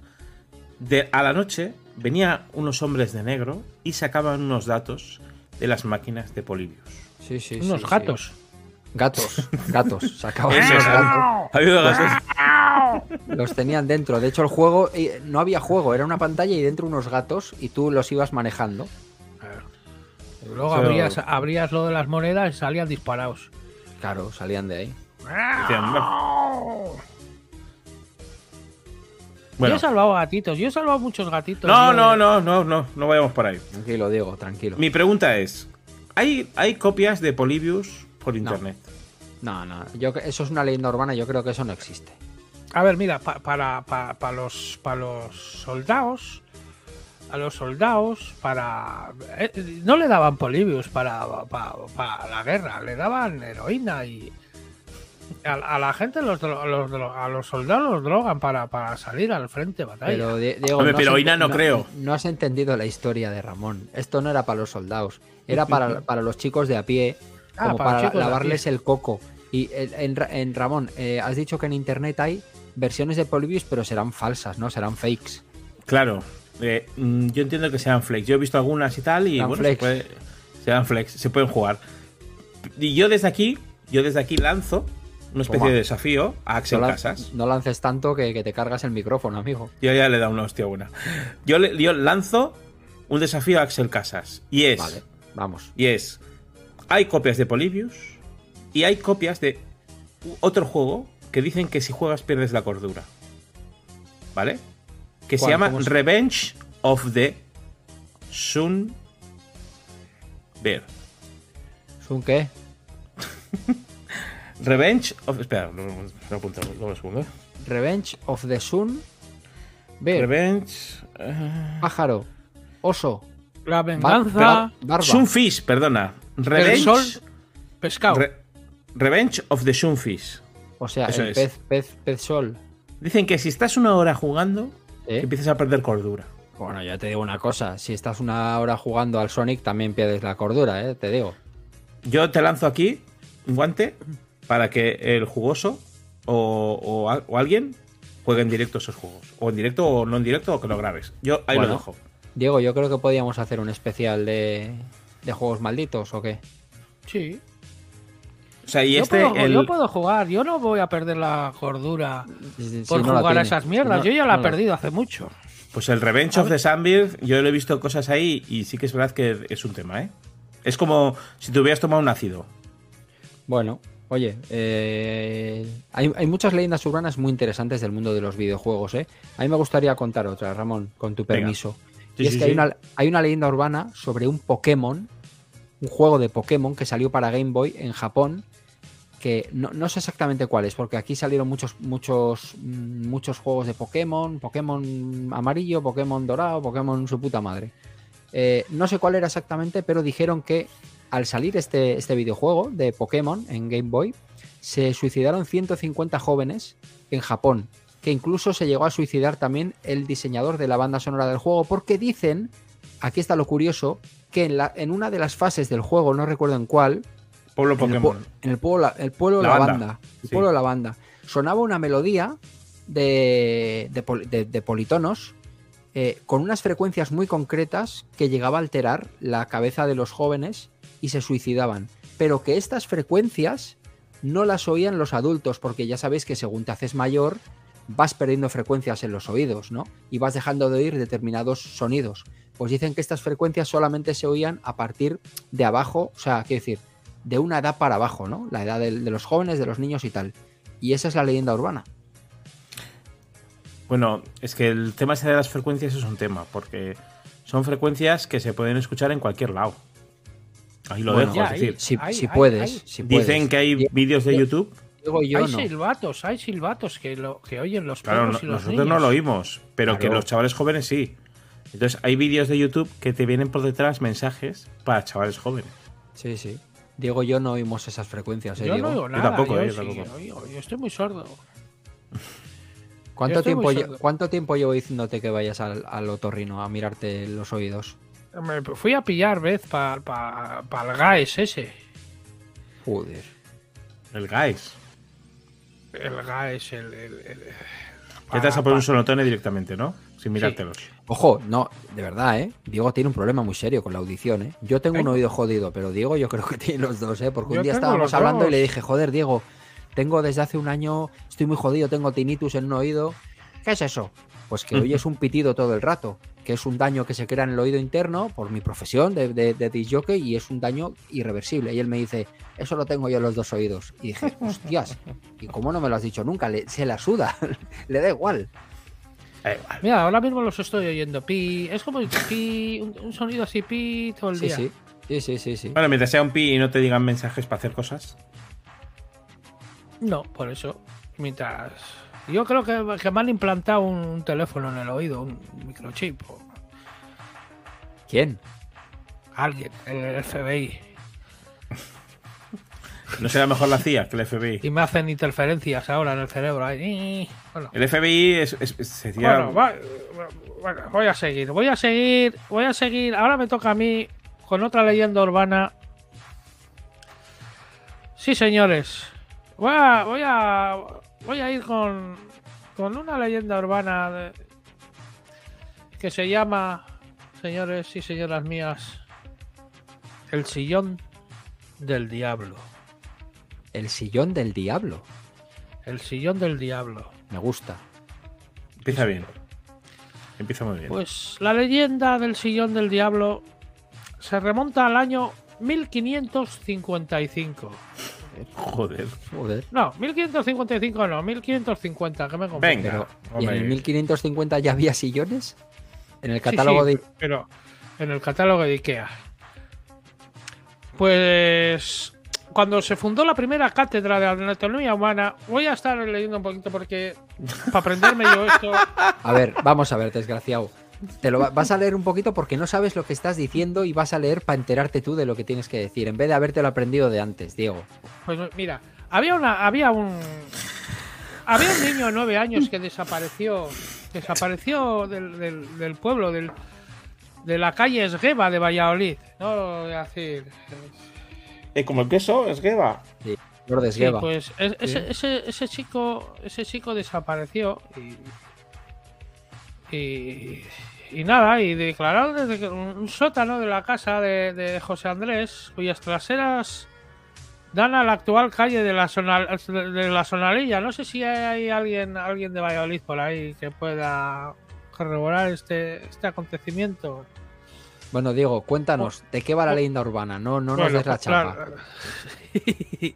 de, a la noche venían unos hombres de negro y sacaban unos datos de las máquinas de Polybius. Sí, sí, sí, Unos sí. gatos. Gatos, gatos. Sacaban Eso unos es. gatos. Ha habido gatos. Los tenían dentro. De hecho, el juego eh, no había juego, era una pantalla y dentro unos gatos y tú los ibas manejando. Luego Pero- abrías, abrías lo de las monedas y salían disparados. Claro, salían de ahí. Yo he salvado gatitos, yo he salvado muchos gatitos. no, no, no, no, no, no vayamos por ahí. Tranquilo, Diego, tranquilo. Mi pregunta es, ¿hay, hay copias de Polybius por internet? No, no, yo, eso es una leyenda urbana, yo creo que eso no existe. A ver, mira, pa- para, pa- pa los, para los soldados, a los soldados, para. eh, no le daban polibius para, para, para la guerra, le daban heroína y. A, a la gente, los, a los soldados los drogan para, para salir al frente de batalla. Pero, Di- Diego, Hombre, has pero no creo. No has entendido la historia de Ramón. Esto no era para los soldados, era para, para los chicos de a pie, Ah, como para lavarles pie. el coco. Y en, en Ra- en Ramón, eh, has dicho que en internet hay versiones de Polybius, pero serán falsas, ¿no? Serán fakes. Claro, eh, mm, yo entiendo que sean flex. Yo he visto algunas y tal y Sean bueno, flex. Se puede- sean flex, se pueden jugar. Y yo desde aquí, yo desde aquí lanzo una especie Toma. de desafío a Axel no, Casas. no lances tanto que, que te cargas el micrófono, amigo. Yo ya le he dado una hostia buena. Yo, le, yo lanzo un desafío a Axel Casas y es Vale, vamos. y es hay copias de Polybius y hay copias de otro juego que dicen que si juegas pierdes la cordura. ¿Vale? Que se llama ¿Cómo se- Revenge of the Sun Bear. ¿Es un qué? Revenge of. Espera, lo apunto, lo- un segundo. Revenge of the Sun. Bear, Revenge. eh, pájaro, oso, La venganza bar-. Sunfish, perdona. Revenge. sol pescado. Re- Revenge of the Sunfish. O sea, Eso el pez, pez, pez sol. Dicen que si estás una hora jugando, ¿Eh? empiezas a perder cordura. Bueno, ya te digo una cosa. Si estás una hora jugando al Sonic, también pierdes la cordura, ¿eh? Te digo. Yo te lanzo aquí un guante para que el jugoso o, o al- o alguien juegue en directo esos juegos. O en directo o no en directo o que lo grabes. Yo ahí Bueno. lo dejo. Diego, yo creo que podíamos hacer un especial de, de juegos malditos, ¿o qué? Sí. O sea, y yo, este. puedo, el- yo puedo jugar, yo no voy a perder la cordura por no jugar a esas Si mierdas. no- yo ya la no he perdido hace mucho. Pues el Revenge of the Sunbeard, yo lo he visto cosas ahí y sí que es verdad que es un tema, ¿eh? Es como si te hubieras tomado un ácido. Bueno, oye, eh, hay, hay muchas leyendas urbanas muy interesantes del mundo de los videojuegos, ¿eh? A mí me gustaría contar otra, Ramón, con tu permiso. Sí, y es sí, que hay una, hay una leyenda urbana sobre un Pokémon, un juego de Pokémon que salió para Game Boy en Japón, que no, no sé exactamente cuál es, porque aquí salieron muchos, muchos, mm, muchos juegos de Pokémon, Pokémon amarillo, Pokémon dorado, Pokémon su puta madre. Eh, no sé cuál era exactamente, pero dijeron que al salir este, este videojuego de Pokémon en Game Boy, se suicidaron 150 jóvenes en Japón, que incluso se llegó a suicidar también el diseñador de la banda sonora del juego, porque dicen, aquí está lo curioso, que en una de las fases del juego, no recuerdo en cuál, Pueblo en el, Pokémon. en el pueblo, la- el pueblo La la, banda, banda. El sí. pueblo la banda. Sonaba una melodía de, de, de- de politonos eh, con unas frecuencias muy concretas que llegaba a alterar la cabeza de los jóvenes y se suicidaban. Pero que estas frecuencias no las oían los adultos, porque ya sabéis que según te haces mayor, vas perdiendo frecuencias en los oídos, ¿no? Y vas dejando de oír determinados sonidos. Pues dicen que estas frecuencias solamente se oían a partir de abajo, o sea, quiero decir, de una edad para abajo, ¿no? La edad de, los jóvenes, de los niños y tal. Y esa es la leyenda urbana. Bueno, es que el tema ese de las frecuencias es un tema, porque son frecuencias que se pueden escuchar en cualquier lado. Ahí lo Bueno, dejo, ya, es decir, Si, puedes, si puedes. dicen que hay vídeos de YouTube. Digo yo hay no. silbatos, hay silbatos que, lo, que oyen los Claro, perros no- y los nosotros no lo oímos, pero que los chavales jóvenes sí. Entonces hay vídeos de YouTube que te vienen por detrás mensajes para chavales jóvenes. Sí, sí. Diego, yo no oímos esas frecuencias, ¿eh, Yo Diego? no oigo nada. tampoco, yo eh, yo sí, tampoco. oigo, yo estoy muy sordo. ¿Cuánto tiempo, sordo. ¿Cuánto tiempo llevo diciéndote que vayas al, al otorrino a mirarte los oídos? Me fui a pillar vez para pa, pa el GAES ese. Joder. El guys. El GAES, el. el, el- Ya te vas a poner un sonotone directamente, ¿no? Sin mirártelos. Ojo, no, de verdad, ¿eh? Diego tiene un problema muy serio con la audición, ¿eh? Yo tengo un oído jodido, pero Diego yo creo que tiene los dos, ¿eh? Porque Yo un día estábamos hablando y le dije, joder, Diego, tengo desde hace un año, estoy muy jodido, tengo tinnitus en un oído. ¿Qué es eso? Pues que oyes un pitido todo el rato, que es un daño que se crea en el oído interno por mi profesión de, de, de disc jockey y es un daño irreversible. Y él me dice, eso lo tengo yo en los dos oídos. Y dije, hostias, ¿y cómo no me lo has dicho nunca? Le- se la suda, le da igual. Igual. Mira, ahora mismo los estoy oyendo. Pi. Es como pi, un, un sonido así pi todo el Sí, día. sí, sí, sí, sí, sí. Bueno, mientras sea un pi y no te digan mensajes para hacer cosas. No, por eso. Mientras. Yo creo que, que me han implantado un teléfono en el oído, un microchip. o ¿Quién? alguien, el FBI. ¿No será mejor la CIA que el FBI? Y me hacen interferencias ahora en el cerebro. ahí. Bueno, El FBI es, es- es- sería... bueno, va- bueno, voy a seguir. Voy a seguir. Voy a seguir. Ahora me toca a mí con otra leyenda urbana. Sí, señores. Voy a. Voy a. Voy a ir con. Con una leyenda urbana de- que se llama. Señores y señoras mías. El sillón del diablo. El sillón del diablo. El sillón del diablo. Me gusta. Empieza bien. Empieza muy bien. Pues la leyenda del sillón del diablo se remonta al año 1555. Joder. Joder. No, 1555 no, 1550, que me confundo. Venga. Pero, ¿y en el 1550 ya había sillones? En el Sí, catálogo sí, de. Pero en el catálogo de Ikea. Pues cuando se fundó la primera cátedra de anatomía humana, voy a estar leyendo un poquito porque para aprenderme yo esto. A ver, vamos a ver, desgraciado. Te lo va- vas a leer un poquito porque no sabes lo que estás diciendo y vas a leer para enterarte tú de lo que tienes que decir, en vez de habértelo aprendido de antes, Diego. Pues mira, había una, había un, había un niño de nueve años que desapareció, desapareció del, del- del pueblo, del, de la calle Esgueva de Valladolid. No voy a decir. Eh, como el queso, es Geba. Sí, pues es- ese, ese, ese chico, ese chico desapareció y, y, y nada, y declararon desde que un sótano de la casa de, de José Andrés, cuyas traseras dan a la actual calle de la, Sonal- de la Sonalilla. No sé si hay alguien, alguien de Valladolid por ahí que pueda corroborar este, este acontecimiento. Bueno, Diego, cuéntanos, ¿de qué va la leyenda urbana? No, no nos des la pues, chapa. claro.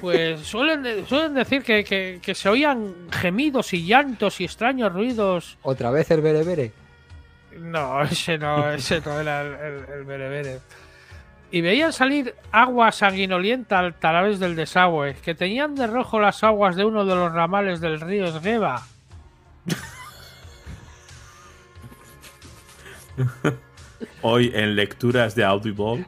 pues suelen, suelen decir que, que- que se oían gemidos y llantos y extraños ruidos. ¿Otra vez el berebere? No, ese no, ese no era el, el, el berebere. Y veían salir agua sanguinolienta a través del desagüe, que tenían de rojo las aguas de uno de los ramales del río Esgueva. Hoy en lecturas de Audible,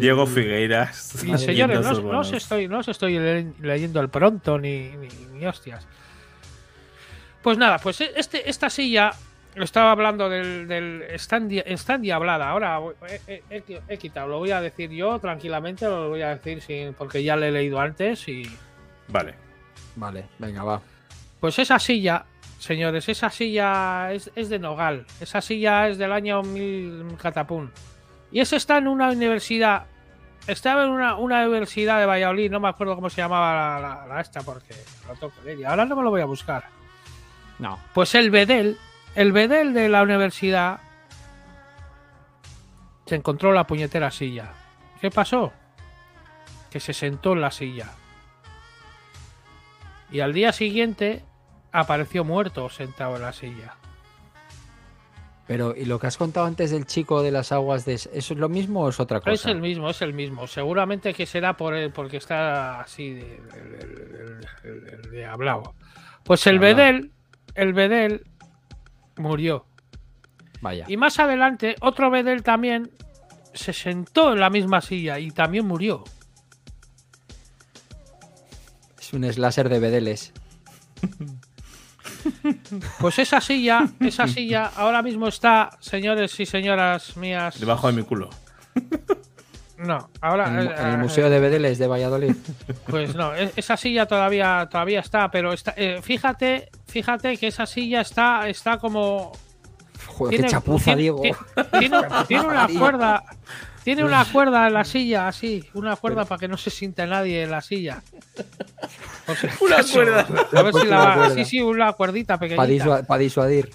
Diego Figueiras. Y señores, no, no os estoy, no os estoy le- leyendo el pronto ni, ni, ni hostias. Pues nada, pues e- este, esta silla estaba hablando del, del está, endia- está endiablada. Ahora he, he- he- he quitado, lo voy a decir yo tranquilamente, lo voy a decir sin, porque ya lo he leído antes y Vale. Vale, venga, va. Pues esa silla, señores, esa silla es, es de Nogal. Esa silla es del año 1000 catapún. Y ese está en una universidad. Estaba en una, una universidad de Valladolid, no me acuerdo cómo se llamaba la, la- la esta, porque lo tengo que leer. Y ahora no me lo voy a buscar. No. Pues el Bedel, el Bedel de la universidad, se encontró la puñetera silla. ¿Qué pasó? Que se sentó en la silla. Y al día siguiente apareció muerto sentado en la silla. Pero, ¿y lo que has contado antes del chico de las aguas de... ¿Eso es lo mismo o es otra cosa? Es el mismo, es el mismo. Seguramente que será por el, porque está así de, de- hablado. Pues el. Bedel, el Bedel murió. Vaya. Y más adelante, otro Bedel también se sentó en la misma silla y también murió. Es un slasher de bedeles. Pues esa silla, esa silla ahora mismo está, señores y señoras mías. Debajo de mi culo. No, ahora. En, el- eh, en el eh, Museo de Bedeles de Valladolid. Pues no, e- esa silla todavía, todavía está, pero está, eh, fíjate, fíjate que esa silla está, está como. Joder, qué chapuza, tiene- Diego. tiene- Tiene, tiene una cuerda. Tiene una cuerda en la silla, así. Una cuerda para que no se siente nadie en la silla. Una cuerda. A ver si la. Sí, sí, una cuerdita Para pequeñita. disuadir.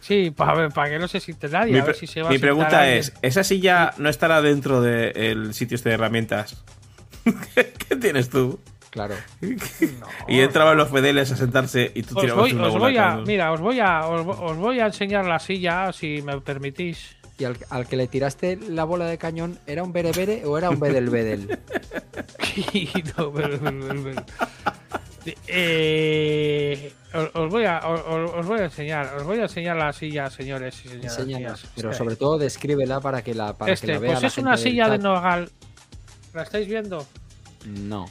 Sí, para, para que no se siente nadie. Mi, a ver pre- si se va a mi sentar pregunta es, ¿esa silla no estará dentro del sitio este de herramientas? ¿Qué, qué tienes tú? Claro. Y entraban los fedeles a sentarse y tú Os tirabas voy, una os voy a, mira, os voy a, os voy a enseñar la silla, si me permitís. ¿Y al, al que le tiraste la bola de cañón era un berebere o era un bedel bedel? No, pero- pero- pero- pero- Eh, os, os voy a, os, os voy a enseñar, os voy a enseñar la silla, señores y señoras. Enséñanos. mías. Pero sobre todo descríbela para que la, para que este, la vea pues la es una gente silla de nogal. ¿La estáis viendo? No.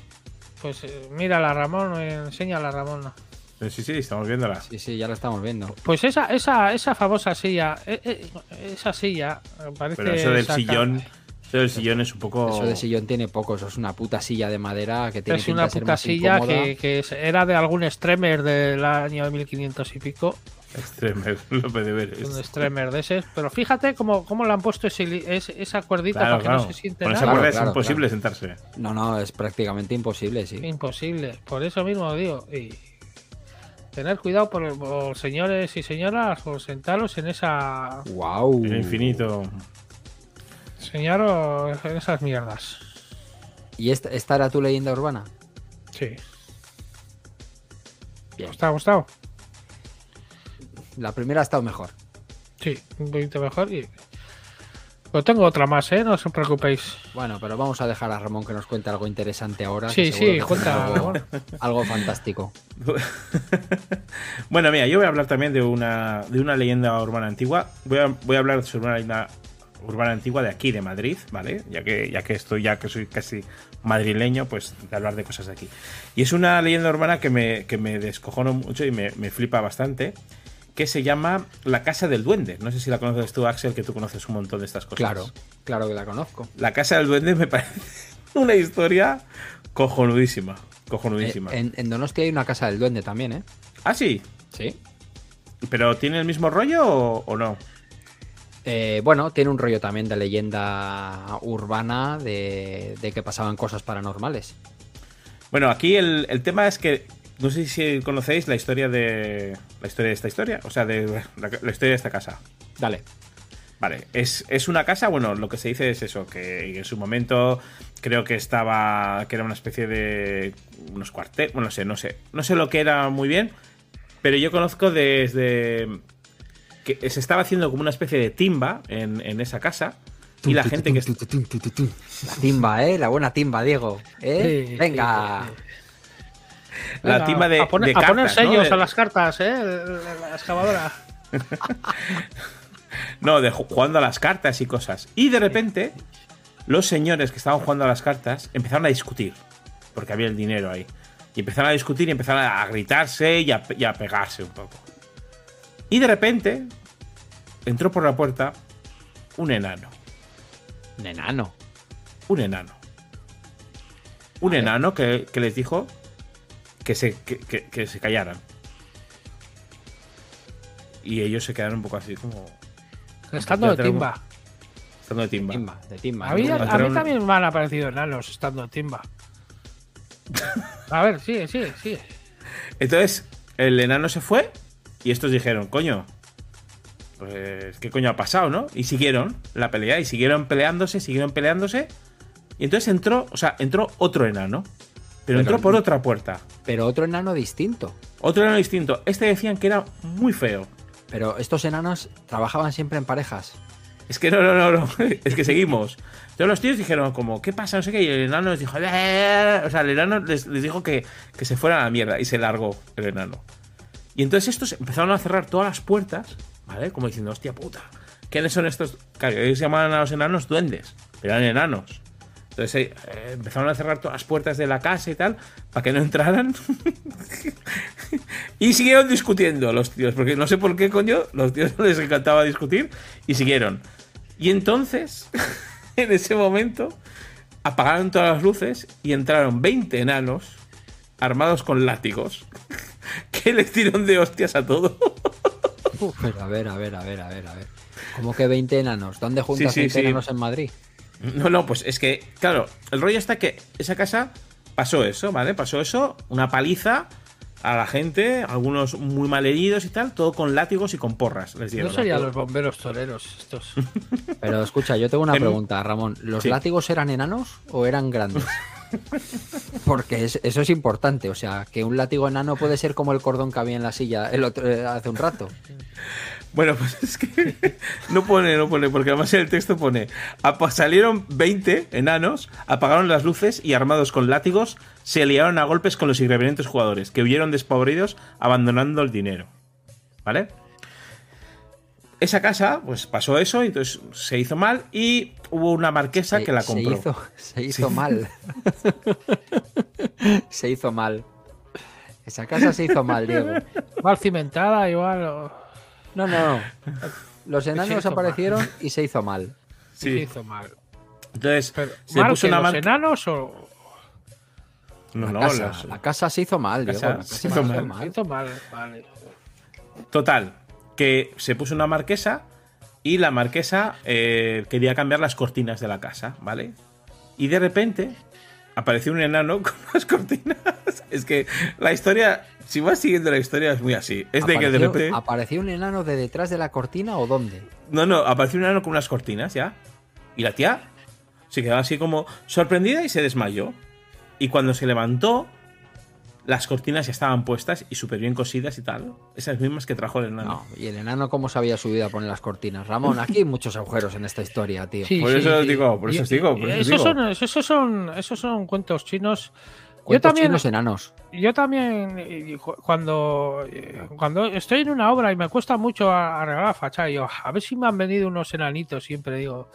Pues eh, mírala, Ramón, eh, enséñala, Ramón. Sí, sí, estamos viéndola. Sí, sí, ya la estamos viendo. Pues esa, esa, esa famosa silla, eh, eh, esa silla, parece. Pero eso del saca- sillón, eso del sillón es un poco... Eso de sillón tiene poco, eso es una puta silla de madera que tiene Es pinta una puta más silla que, que era de algún streamer del año 1500 y pico. Extreme, López de Veres. un streamer de ese. Pero fíjate cómo, cómo le han puesto ese li- es- esa cuerdita Claro, para que claro. no se siente Con esa nada. Claro, cuerda es claro, imposible sentarse. No, no, es prácticamente imposible, sí. Imposible. Por eso mismo digo. Y tener cuidado por, por señores y señoras por sentaros en esa. Wow. El infinito. Señaros en esas mierdas. ¿Y esta, esta era tu leyenda urbana? Sí. Bien. ¿Os ha gustado? La primera ha estado mejor. Sí, un poquito mejor. Y... Pues tengo otra más, ¿eh? No os preocupéis. Bueno, pero vamos a dejar a Ramón que nos cuente algo interesante ahora. Sí, sí, cuenta, algo fantástico. bueno, mira, yo voy a hablar también de una, de una leyenda urbana antigua. Voy a, voy a hablar sobre una leyenda urbana antigua de aquí, de Madrid, ¿vale? Ya que, ya que estoy, ya que soy casi madrileño, pues de hablar de cosas de aquí. Y es una leyenda urbana que me, que me descojono mucho y me, me flipa bastante. Que se llama La Casa del Duende. No sé si la conoces tú, Axel, que tú conoces un montón de estas cosas. Claro, claro que la conozco. La Casa del Duende me parece una historia cojonudísima. Cojonudísima. Eh, en, en Donostia hay una casa del duende también, ¿eh? Ah, sí. Sí. ¿Pero tiene el mismo rollo o, o no? Eh, bueno, tiene un rollo también de leyenda urbana de, de que pasaban cosas paranormales. Bueno, aquí el, el tema es que no sé si conocéis la historia de la historia de esta historia, o sea, de la, la historia de esta casa. Dale. Vale, es, es una casa, bueno, lo que se dice es eso, que en su momento creo que estaba, que era una especie de unos cuarteles, bueno, no sé, no sé, no sé lo que era muy bien, pero yo conozco desde que se estaba haciendo como una especie de timba en, en esa casa y la gente que... La timba, ¿eh? La buena timba, Diego. ¿eh? Sí, Venga. La Venga, timba de, a poner, de a poner cartas, ¿no? sellos a las cartas, ¿eh? La excavadora. No, de ju- jugando a las cartas y cosas. Y de repente, los señores que estaban jugando a las cartas empezaron a discutir. Porque había el dinero ahí. Y empezaron a discutir y empezaron a gritarse y a, pe- y a pegarse un poco. Y de repente, entró por la puerta un enano. Un enano. Un enano. Un enano que, que les dijo que se, que, que- que se callaran. Y ellos se quedaron un poco así como Estando de timba. estando de timba. Timba, de timba. A mí, a mí también me han aparecido enanos estando de timba. A ver, sigue, sigue, sigue. Entonces, el enano se fue y estos dijeron, coño, pues, ¿qué coño ha pasado, no? Y siguieron la pelea y siguieron peleándose, siguieron peleándose. Y entonces entró, o sea, entró otro enano. Pero, Pero entró por otra puerta. Pero otro enano distinto. Otro enano distinto. Este decían que era muy feo. Pero estos enanos trabajaban siempre en parejas. Es que no, no, no, no. Es que seguimos. Entonces los tíos dijeron como, ¿qué pasa? No sé qué. Y el enano les dijo, "Eh". o sea, el enano les, les dijo que, que se fueran a la mierda. Y se largó el enano. Y entonces estos empezaron a cerrar todas las puertas, ¿vale? Como diciendo, hostia puta. ¿Quiénes son estos? Claro, ellos llamaban a los enanos duendes. Pero eran enanos. Entonces eh, empezaron a cerrar todas las puertas de la casa y tal, para que no entraran. y siguieron discutiendo los tíos, porque no sé por qué coño, los tíos les encantaba discutir, y siguieron. Y entonces, en ese momento, apagaron todas las luces y entraron 20 enanos armados con látigos, que les tiraron de hostias a todo. Pero a ver, a ver, a ver, a ver, a ver. ¿Cómo que 20 enanos? ¿Dónde juntas sí, 20 sí. enanos en Madrid? No, no, pues es que, claro, el rollo está que esa casa pasó eso, ¿vale? Pasó eso, una paliza a la gente, algunos muy mal heridos y tal, todo con látigos y con porras. Les No dieron. serían los bomberos toreros estos. Pero escucha, yo tengo una Em, pregunta, Ramón. ¿Los sí. látigos eran enanos o eran grandes? Porque es- eso es importante. O sea, que un látigo enano puede ser como el cordón que había en la silla el otro, eh, hace un rato. Bueno, pues es que no pone, no pone, porque además en el texto pone, "Apa- salieron 20 enanos, apagaron las luces y armados con látigos se liaron a golpes con los irreverentes jugadores, que huyeron despavoridos abandonando el dinero. ¿Vale? Esa casa, pues pasó eso, y entonces se hizo mal y hubo una marquesa Se- que la se compró. hizo, se hizo mal. se hizo mal. Esa casa se hizo mal, Diego. Mal cimentada, igual. o- No, no, no. Los enanos mal. aparecieron y se hizo mal. Sí. Sí. hizo mal. Entonces, Pero, se ¿mal puso que una los enanos o.? No, La, no, casa, la casa se hizo mal, Diego. casa se hizo mal. Se hizo mal, vale. Total, que se puso una marquesa y la marquesa eh, quería cambiar las cortinas de la casa, ¿vale? Y de repente apareció un enano con las cortinas. Es que la historia, si vas siguiendo la historia, es muy así. Es de que de ¿Apareció, repente. ¿Apareció un enano de detrás de la cortina o dónde? No, no, apareció un enano con unas cortinas ya. Y la tía se quedó así como sorprendida y se desmayó. Y cuando se levantó, las cortinas ya estaban puestas y súper bien cosidas y tal. Esas mismas que trajo el enano. No, y el enano cómo se había subido a poner las cortinas. Ramón, aquí hay muchos agujeros en esta historia, tío. Sí, Por sí, eso os sí. digo, por eso Y- os digo, por eso esos, digo. son, esos, son, esos son cuentos chinos. Yo Cuentos también, chinos enanos. yo también cu- cuando, cuando estoy en una obra y me cuesta mucho a- arreglar la fachada, yo, a ver si me han venido unos enanitos, siempre digo,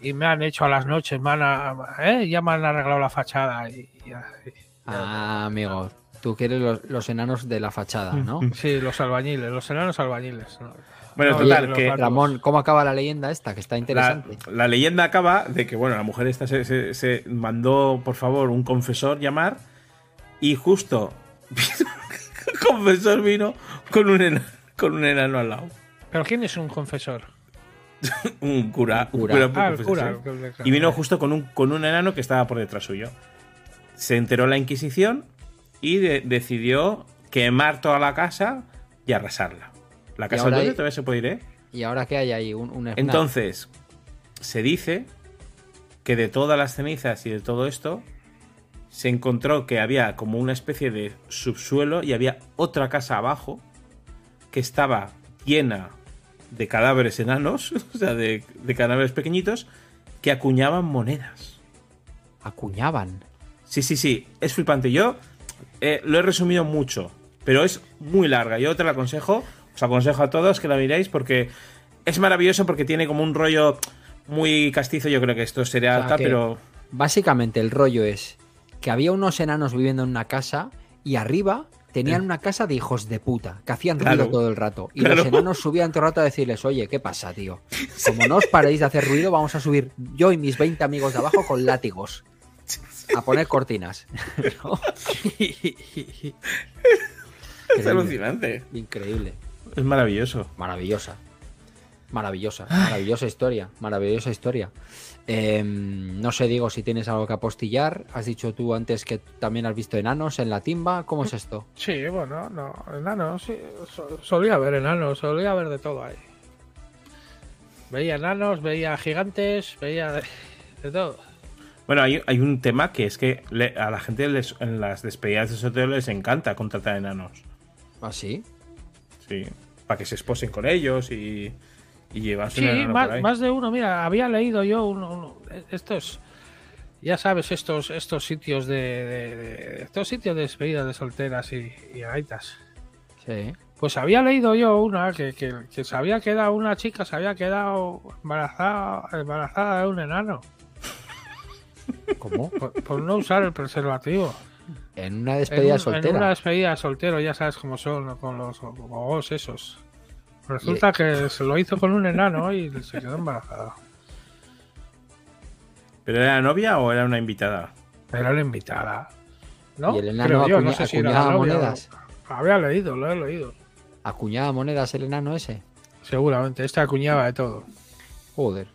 y me han hecho a las noches, me han, ¿eh? ya me han arreglado la fachada. Y, y- y- Ah, amigo. Tú quieres los, los enanos de la fachada, ¿no? sí, los albañiles, los enanos albañiles. ¿no? Bueno, No, total, que. Ramón, ¿cómo acaba la leyenda esta? Que está interesante. la leyenda acaba de que, bueno, la mujer esta se, se- se mandó, por favor, un confesor llamar y justo el confesor vino con un, enano, con un enano al lado. ¿Pero quién es un confesor? Un cura. Un un cura. cura Ah, cura. Y vino justo con un, con un enano que estaba por detrás suyo. Se enteró la Inquisición y de- decidió quemar toda la casa y arrasarla. La casa del hay- todavía se puede ir, ¿eh? ¿Y ahora qué hay ahí? Un, un. Entonces, se dice que de todas las cenizas y de todo esto, se encontró que había como una especie de subsuelo y había otra casa abajo que estaba llena de cadáveres enanos, o sea, de, de cadáveres pequeñitos, que acuñaban monedas. Acuñaban. Sí, sí, sí, es flipante. Yo eh, lo he resumido mucho, pero es muy larga. Yo te la aconsejo, os aconsejo a todos que la miréis porque es maravilloso porque tiene como un rollo muy castizo. Yo creo que esto sería O sea, alta, pero Básicamente el rollo es que había unos enanos viviendo en una casa y arriba tenían una casa de hijos de puta, que hacían ruido Claro. todo el rato. Y Claro. los enanos subían todo el rato a decirles, oye, ¿qué pasa, tío? Como no os paréis de hacer ruido, vamos a subir yo y mis 20 amigos de abajo con látigos. A poner cortinas. ¿No? Es Increíble. alucinante. Increíble. Es maravilloso. Maravillosa. Maravillosa. Maravillosa historia. Maravillosa historia. Eh, no sé, digo, si tienes algo que apostillar. Has dicho tú antes que también has visto enanos en la timba. ¿Cómo es esto? Sí, bueno, no, enanos, sí. so- solía ver enanos, solía ver de todo ahí. Veía enanos, veía gigantes, veía de, de todo. Bueno, hay, hay un tema que es que le- a la gente les- en las despedidas de soltero les encanta contratar enanos. ¿Así? Sí. Para que se esposen con ellos y, y llevarse un Sí, enano más, por ahí. más de uno. Mira, había leído yo uno, uno- estos, ya sabes, estos, estos sitios de, de- de- estos sitios de despedidas de solteras y, y gaitas. Sí. Pues había leído yo una que, que, que se había quedado, una chica se había quedado embarazada, embarazada de un enano ¿Cómo? por, por no usar el preservativo. En una En, despedida un- soltera. en una despedida de soltero, ya sabes cómo son con los gogos esos. Resulta que se lo hizo con un enano y se quedó embarazada. ¿Pero era novia o era una invitada? Era la invitada. ¿no? Y el enano Creo yo, no sé si era acuñaba novia monedas. Había leído, lo he leído. ¿Acuñaba monedas el enano ese? Seguramente, este acuñaba de todo. Joder.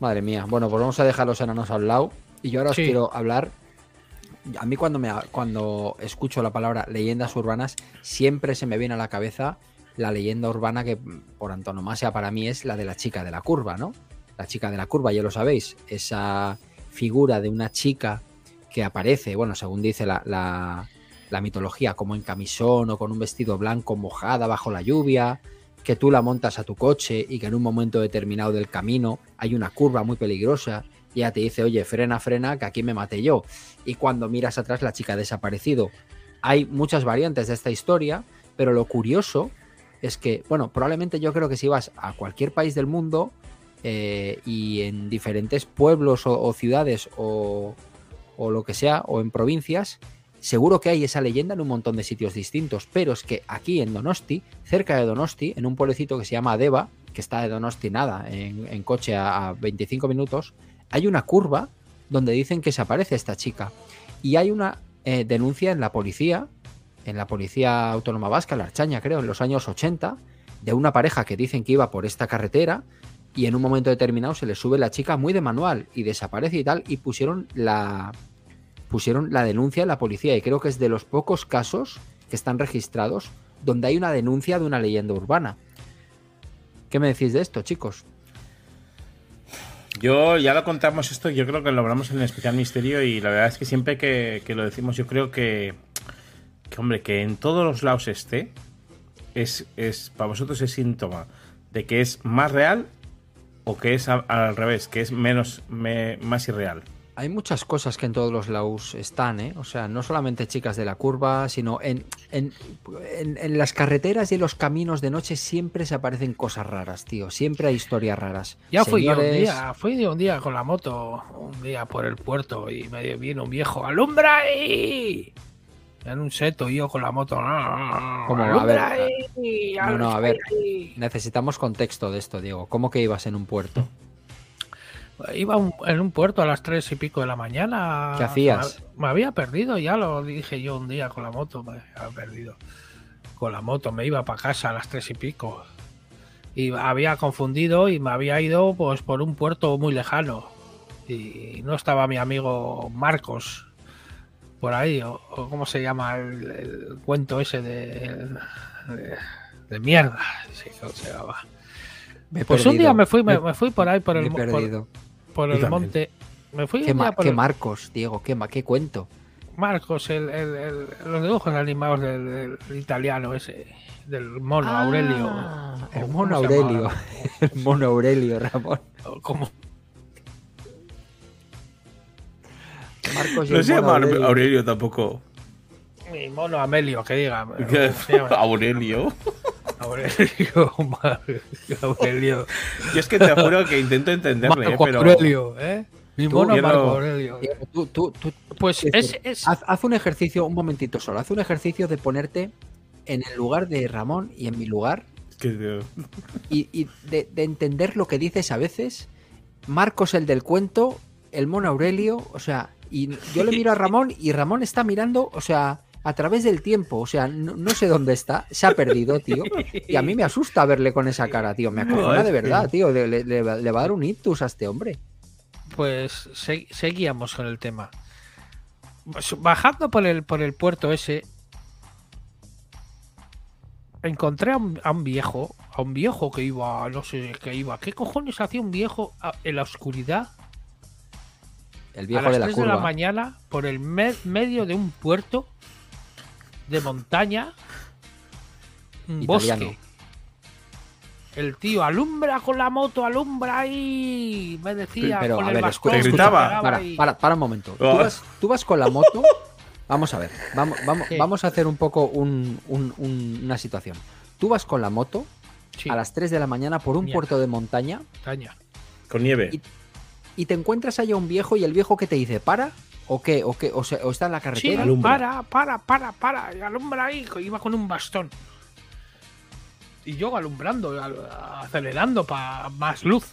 Madre mía. Bueno, pues vamos a dejar los enanos al lado. Y yo ahora os quiero hablar. A mí cuando me cuando escucho la palabra leyendas urbanas, siempre se me viene a la cabeza la leyenda urbana que por antonomasia para mí es la de la chica de la curva, ¿no? La chica de la curva, ya lo sabéis. Esa figura de una chica que aparece, bueno, según dice la, la- la mitología, como en camisón o con un vestido blanco mojada bajo la lluvia, que tú la montas a tu coche y que en un momento determinado del camino hay una curva muy peligrosa y ella te dice, oye, frena, frena, que aquí me maté yo. Y cuando miras atrás, la chica ha desaparecido. Hay muchas variantes de esta historia, pero lo curioso es que, bueno, probablemente yo creo que si vas a cualquier país del mundo eh, y en diferentes pueblos o, ciudades o, o lo que sea, o en provincias, seguro que hay esa leyenda en un montón de sitios distintos, pero es que aquí en Donosti, cerca de Donosti, en un pueblecito que se llama Deva, que está de Donosti nada, en, en coche a, a 25 minutos, hay una curva donde dicen que se aparece esta chica. Y hay una eh, denuncia en la policía, en la policía autónoma vasca, la Archaña creo, en los años 80, de una pareja que dicen que iba por esta carretera y en un momento determinado se le sube la chica muy de manual y desaparece y tal y pusieron la pusieron la denuncia en la policía y creo que es de los pocos casos que están registrados donde hay una denuncia de una leyenda urbana. ¿Qué me decís de esto, chicos? Yo ya lo contamos esto, yo creo que lo hablamos en el especial misterio y la verdad es que siempre que, que lo decimos yo creo que, hombre, que en todos los lados esté, es, es para vosotros es síntoma de que es más real o que es a- al revés, que es menos me- más irreal. Hay muchas cosas que en todos los laus están, ¿eh? O sea, no solamente chicas de la curva, sino en, en, en- en las carreteras y en los caminos de noche siempre se aparecen cosas raras, tío. Siempre hay historias raras. Ya fui yo un día, fui yo un día con la moto, un día por el puerto y me viene un viejo, ¡alumbra ahí! En un seto yo con la moto, ¡ah! ¿Cómo? A ¡alumbra ver, ahí! No, no, a ver. ahí". Necesitamos contexto de esto, Diego. ¿Cómo que ibas en un puerto? Iba un- en un puerto a las tres y pico de la mañana. ¿Qué hacías? Me, me había perdido, ya lo dije yo un día con la moto, me había perdido. Con la moto, me iba para casa a las tres y pico. Y había confundido y me había ido pues por un puerto muy lejano. Y no estaba mi amigo Marcos por ahí, o, o cómo se llama el, el cuento ese de, de, de mierda. Sí, ¿cómo se llama? Me he Pues un día me fui, me, fui por ahí por el por-. Por Yo el también. monte. Me fui ¿Qué, ma- por qué el- Marcos, Diego? ¿Qué, ma- qué cuento? Marcos, el, el- el- los dibujos animados del, del italiano ese, del mono Aurelio. Ah, o El ¿cómo mono Aurelio. El mono Aurelio, Ramón. O como- Marcos y No el se mono llama Aurelio. Aurelio tampoco. Mi mono Amelio, que diga. Aurelio. Aurelio. Aurelio. Yo es que te juro que intento entenderle, eh, Marco pero. Aurelio, ¿eh? Mi mono Marco Aurelio. Tú- tú- tú- Pues es es, haz, haz un ejercicio, un momentito solo, haz un ejercicio de ponerte en el lugar de Ramón y en mi lugar Es que, y, y de, de entender lo que dices a veces. Marcos el del cuento, el mono Aurelio, o sea, y yo le miro a Ramón y Ramón está mirando, o sea, a través del tiempo, o sea, no, no sé dónde está, se ha perdido, tío. Y a mí me asusta verle con esa cara, tío, me acojona de verdad, tío, le, le- le va a dar un ictus a este hombre. pues se- seguíamos con el tema. Pues, Bajando por el, por el puerto ese, encontré a un, a un viejo, a un viejo que iba, no sé qué iba. ¿Qué cojones hacía un viejo a- en la oscuridad El a viejo las de la 3 de la mañana por el me- medio de un puerto de montaña, un Italiano. bosque? El tío, alumbra con la moto, alumbra ahí. Me decía, Pero, con a el ver, escucha, gritaba. Para, para, para un momento. Tú Oh. vas, tú vas con la moto. Vamos a ver. Vamos, vamos, vamos a hacer un poco un- un- un- una situación. Tú vas con la moto Sí, a las 3 de la mañana por un Mierda. puerto de montaña montaña. con nieve. Y- y te encuentras allá un viejo y el viejo que te dice, ¿para? ¿O qué? ¿O qué? ¿O, se- o está en la Sí, carretera? alumbra. para, para, para, para. y Alumbra ahí. Iba con un bastón. Y yo alumbrando, al- acelerando para más luz.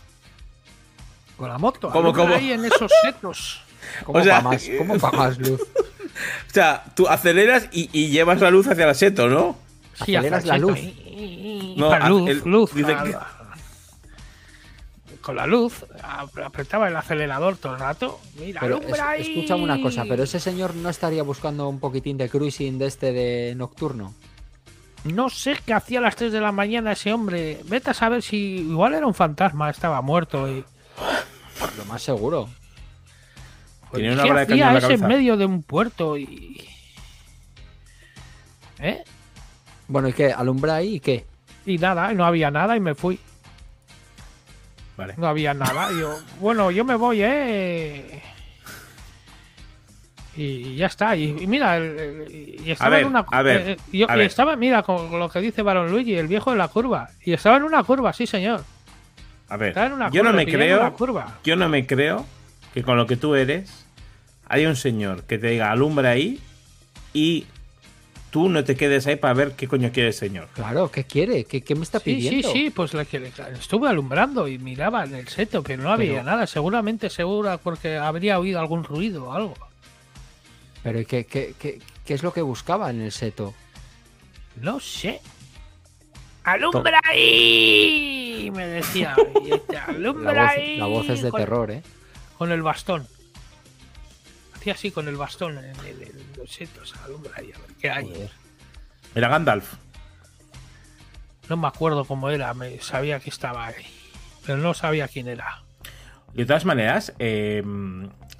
Con la moto. ¿Cómo, cómo? ahí en esos setos. ¿Cómo O sea, pa' más, cómo pa' más luz? O sea, tú aceleras y, y llevas la luz hacia el seto, ¿no? Sí, Aceleras la luz. seto, y- y- No, para luz, el- luz. dice a- que- Con la luz, ap- apretaba el acelerador todo el rato. Mira, Pero es- alumbra ahí. escúchame una cosa, pero ese señor no estaría buscando un poquitín de cruising de este de nocturno. No sé qué hacía a las 3 de la mañana ese hombre. Vete a saber si igual era un fantasma, estaba muerto. Y... Lo más seguro. Tenía una ¿Qué hacía en la ese en medio de un puerto? Y... ¿Eh? Bueno, ¿y qué? ¿Alumbra ahí y qué? Y nada, no había nada y me fui. Vale. No había nada. Yo, bueno, yo me voy, ¿eh? Y ya está. Y, y mira, el- el- y estaba ver, en una. a ver, eh, yo- a y estaba, mira, con lo que dice Baron Luigi, el viejo de la curva. Y estaba en una curva, sí, señor. A ver, una yo curva, no me creo, curva. yo no me creo que con lo que tú eres haya un señor que te diga alumbra ahí y tú no te quedes ahí para ver qué coño quiere el señor. Claro, ¿qué quiere? ¿Qué, qué me está Sí, sí, pidiendo? sí, pues le, que le- estuve alumbrando y miraba en el seto, pero no había Pero- nada. Seguramente, segura, porque habría oído algún ruido o algo. Pero ¿y ¿qué, qué, qué, qué es lo que buscaba en el seto? No sé. ¡Alumbra ahí! Me decía. y este, La ¡Alumbra voz, ahí! la voz es de con, terror, ¿eh? Con el bastón. Hacía así con el bastón en, el- setos. Alumbra ahí, a ver qué hay. Joder. Era Gandalf. No me acuerdo cómo era, me sabía que estaba ahí. Pero no sabía quién era. De todas maneras, eh,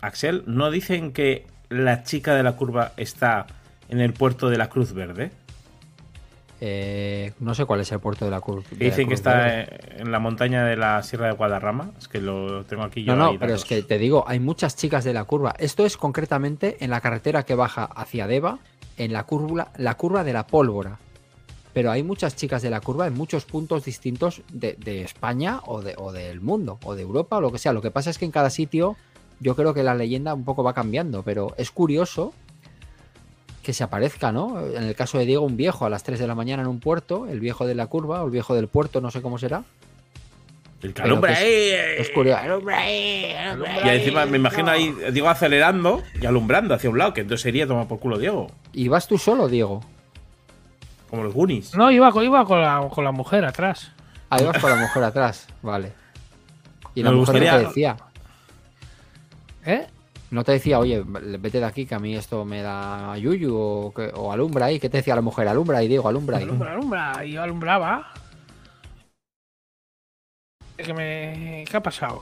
Axel, ¿no dicen que la chica de la curva está en el puerto de la Cruz Verde? Eh, no sé cuál es el puerto de la Cruz. Dicen que está en la montaña de la Sierra de Guadarrama. Es que lo tengo aquí yo. No, no, ahí pero es que te digo, hay muchas chicas de la curva. Esto es concretamente en la carretera que baja hacia Deva, en la curva, la curva de la pólvora. Pero hay muchas chicas de la curva en muchos puntos distintos de, de España o, de, o del mundo, o de Europa, o lo que sea. Lo que pasa es que en cada sitio yo creo que la leyenda un poco va cambiando, pero es curioso que se aparezca, ¿no? En el caso de Diego, un viejo a las 3 de la mañana en un puerto, el viejo de la curva o el viejo del puerto, no sé cómo será. El que pero alumbra que es- ahí, Es curioso. Alumbra ahí, alumbra Y encima me imagino ahí, Diego acelerando y alumbrando hacia un lado, que entonces sería tomar por culo Diego. ¿Y vas tú solo, Diego? Como los Goonies. No, iba, con- iba con, la, con la mujer atrás. Ahí vas con la mujer atrás, vale. Y la Me mujer no gustaría- te decía, ¿Eh? No te decía, oye, vete de aquí que a mí esto me da yuyu o, que- o alumbra ahí. ¿Qué te decía la mujer? Alumbra ahí, Diego, alumbra ahí. Alumbra, alumbra. Y yo alumbraba. ¿Qué, me... ¿Qué ha pasado?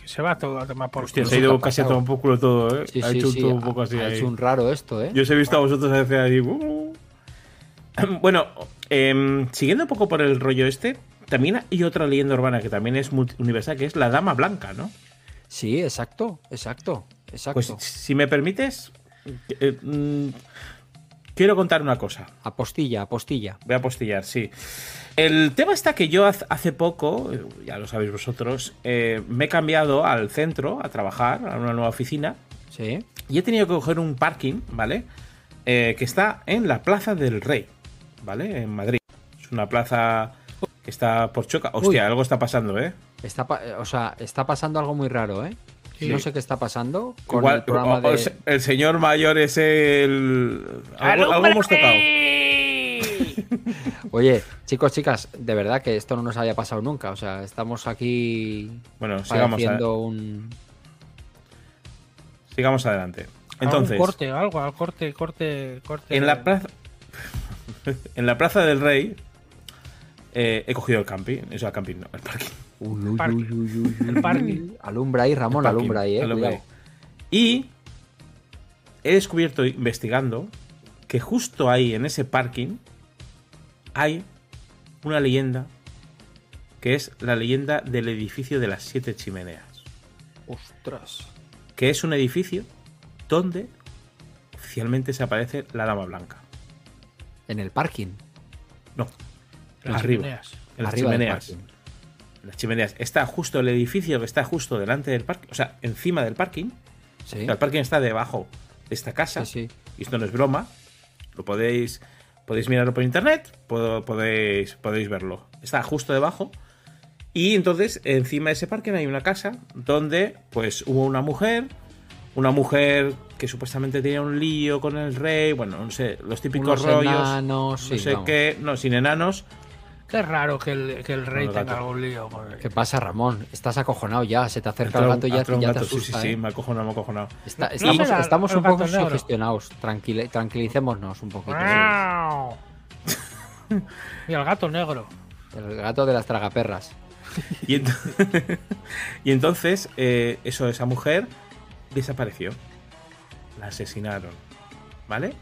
Que se va todo a tomar por Hostia, se ha ¿qué ido casi a tomar por culo todo, ¿eh? Sí, ha sí, hecho sí, todo un poco así ha ahí. hecho un raro esto, ¿eh? Yo os he visto a vosotros hacer ahí. uh. Bueno, em, siguiendo un poco por el rollo este, también hay otra leyenda urbana que también es universal, que es la Dama Blanca, ¿no? Sí, exacto, exacto, exacto. Pues si me permites, eh, mm, quiero contar una cosa. Apostilla, apostilla. Voy a postillar, sí. El tema está que yo hace poco, eh, ya lo sabéis vosotros, eh, me he cambiado al centro a trabajar, a una nueva oficina, Sí. y he tenido que coger un parking, ¿vale? Eh, que está en la Plaza del Rey, ¿vale? En Madrid. Es una plaza que está por choca. Hostia, Uy. algo está pasando, ¿eh? Está, o sea, está pasando algo muy raro, ¿eh? Sí. No sé qué está pasando con Igual, el programa o- o de... el señor mayor es el... Algo, algo hemos tocado. Oye, chicos, chicas, de verdad que esto no nos había pasado nunca. O sea, estamos aquí Bueno, sigamos, a- haciendo un... sigamos adelante. Entonces, corte, algo, al corte, corte, corte. en la plaza... en la Plaza del Rey eh, he cogido el camping. O sea, el camping no, el parking. Uy, uy, Parking. uy, uy, uy, uy. El parking. Alumbra ahí, Ramón, alumbra ahí, eh. alumbra ahí. cuidado. Y he descubierto investigando que justo ahí en ese parking hay una leyenda que es la leyenda del edificio de las siete chimeneas. Ostras. Que es un edificio donde oficialmente se aparece la dama blanca. En el parking. No, Las arriba. chimeneas. En las arriba del chimeneas. Parking. Las chimeneas. Está justo el edificio que está justo delante del parking, o sea, encima del parking. Sí. O sea, el parking está debajo de esta casa. Sí, sí. Y esto no es broma. Lo podéis. Podéis mirarlo por internet. puedo- podéis, podéis verlo. Está justo debajo. Y entonces, encima de ese parque hay una casa donde, pues, hubo una mujer. Una mujer que supuestamente tenía un lío con el rey. Bueno, no sé, los típicos Unos rollos. enanos, no sé qué. No, sin enanos. Qué raro que el, que el rey el tenga algún lío. el- ¿Qué pasa, Ramón? Estás acojonado ya. Se te acerca el gato y ya, ya te gato, sí, asusta. sí, sí, ¿eh? me ha acojonado, me ha acojonado. Está- estamos un poco sugestionados. Tranquile- tranquilicémonos un poquito. Y el gato negro. El gato de las tragaperras. Y, ent- y entonces, eh, eso, esa mujer desapareció. La asesinaron. ¿Vale?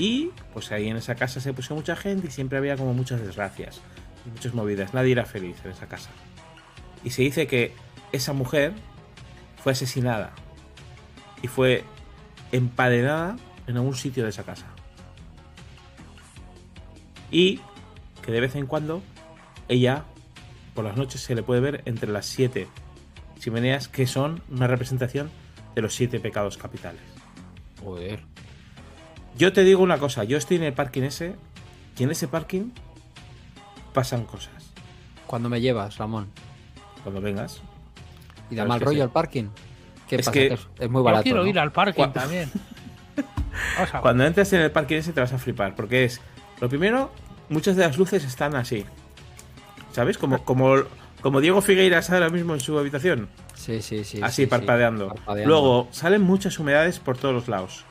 Y pues ahí en esa casa se puso mucha gente y siempre había como muchas desgracias y muchas movidas. Nadie era feliz en esa casa. Y se dice que esa mujer fue asesinada y fue empadenada en algún sitio de esa casa. Y que de vez en cuando ella por las noches se le puede ver entre las siete chimeneas que son una representación de los siete pecados capitales. Joder. Yo te digo una cosa, yo estoy en el parking ese y en ese parking pasan cosas. ¿Cuándo me llevas, Ramón? Cuando vengas. ¿Y da mal rollo sí. el parking? ¿Qué Es pasa? que- es, muy Yo barato. quiero ¿no? ir al parking también. Cuando entres en el parking ese te vas a flipar, porque es, lo primero, muchas de las luces están así. ¿Sabes? Como, como, como Diego Figueiras ahora mismo en su habitación. Sí, sí, sí. así sí, sí. parpadeando. Parpadeando. Luego salen muchas humedades por todos los lados.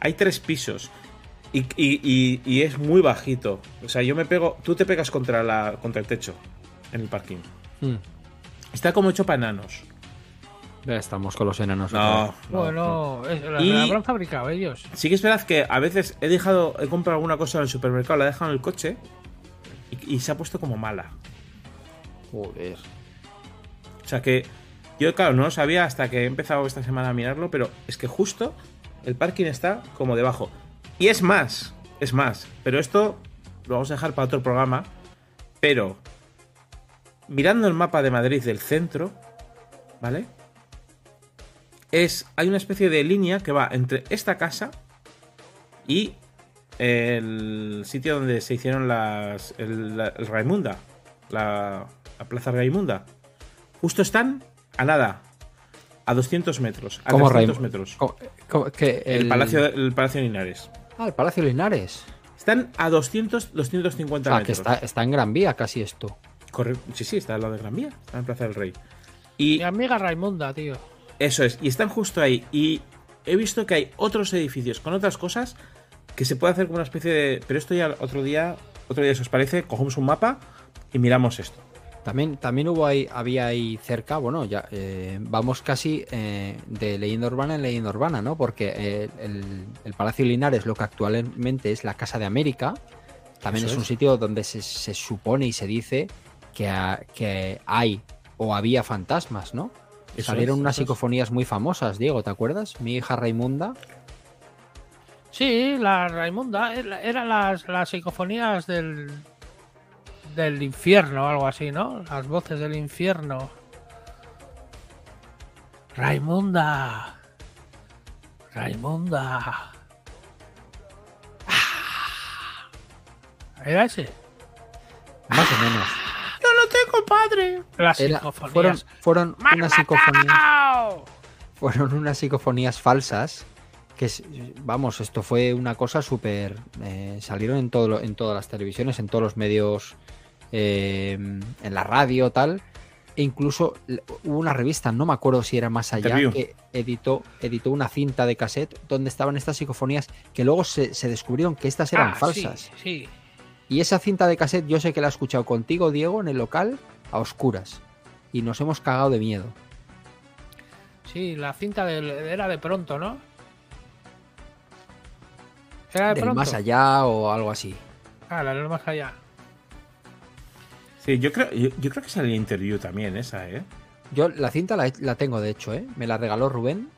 Hay tres pisos. Y, y- y- y es muy bajito. O sea, yo me pego. Tú te pegas contra, la, contra el techo en el parking. Mm. Está como hecho para enanos. Ya estamos con los enanos. No. no, no. Bueno, es- la, Y- la habrán fabricado ellos. Sí que es verdad que a veces he dejado. He comprado alguna cosa en el supermercado, la he dejado en el coche. Y, y se ha puesto como mala. Joder. O sea que. Yo, claro, no lo sabía hasta que he empezado esta semana a mirarlo, pero es que justo el parking está como debajo. Y es más, es más, pero esto lo vamos a dejar para otro programa. Pero, mirando el mapa de Madrid del centro, ¿vale? Es, hay una especie de línea que va entre esta casa y el sitio donde se hicieron las. El, Raimunda, la, la plaza Raimunda. Justo están a nada, a 200 metros, a ¿Cómo 300 Raim- metros. ¿Cómo- cómo- que El, palacio, el Palacio Linares. Ah, el Palacio Linares. Están a 200, 250 Ah, que metros. está, está en Gran Vía casi esto. Corre- Sí, sí, está al lado de Gran Vía, está en Plaza del Rey. Y Mi amiga Raimunda, tío. eso es, y están justo ahí. Y he visto que hay otros edificios con otras cosas que se puede hacer como una especie de. Pero esto ya otro día, otro día, si os parece, cogemos un mapa y miramos esto. También, también hubo ahí, había ahí cerca, bueno, ya eh, vamos casi eh, de leyenda urbana en leyenda urbana, ¿no? Porque eh, el, el Palacio Linares, lo que actualmente es la Casa de América, también es un sitio donde se, se supone y se dice que, ha- que hay o había fantasmas, ¿no? Eso Salieron es, unas es. psicofonías muy famosas, Diego, ¿te acuerdas? Mi hija Raimunda. Sí, la Raimunda. era- Eran las, las psicofonías del. Del infierno o algo así, ¿no? Las voces del infierno. Raimunda. Raimunda. Ah. ¿Era ese? Más o menos. ¡Yo no tengo padre! Las Era- psicofonías. fueron fueron ¡Me han unas psicofonías. fueron unas psicofonías falsas que vamos esto fue una cosa súper eh, salieron en todo lo- en todas las televisiones en todos los medios eh, en la radio tal e incluso hubo una revista no me acuerdo si era más allá Interview. que editó editó una cinta de cassette donde estaban estas psicofonías que luego se, se descubrieron que estas eran Ah, falsas Sí, sí. y esa cinta de cassette yo sé que la he escuchado contigo Diego en el local a oscuras y nos hemos cagado de miedo Sí, la cinta del- era de pronto, ¿no? Era de del pronto. más allá o algo así Ah, la del más allá. Sí, yo creo, yo, yo creo que salió interview también esa, ¿eh? Yo la cinta la, la tengo, de hecho, ¿eh? Me la regaló Rubén.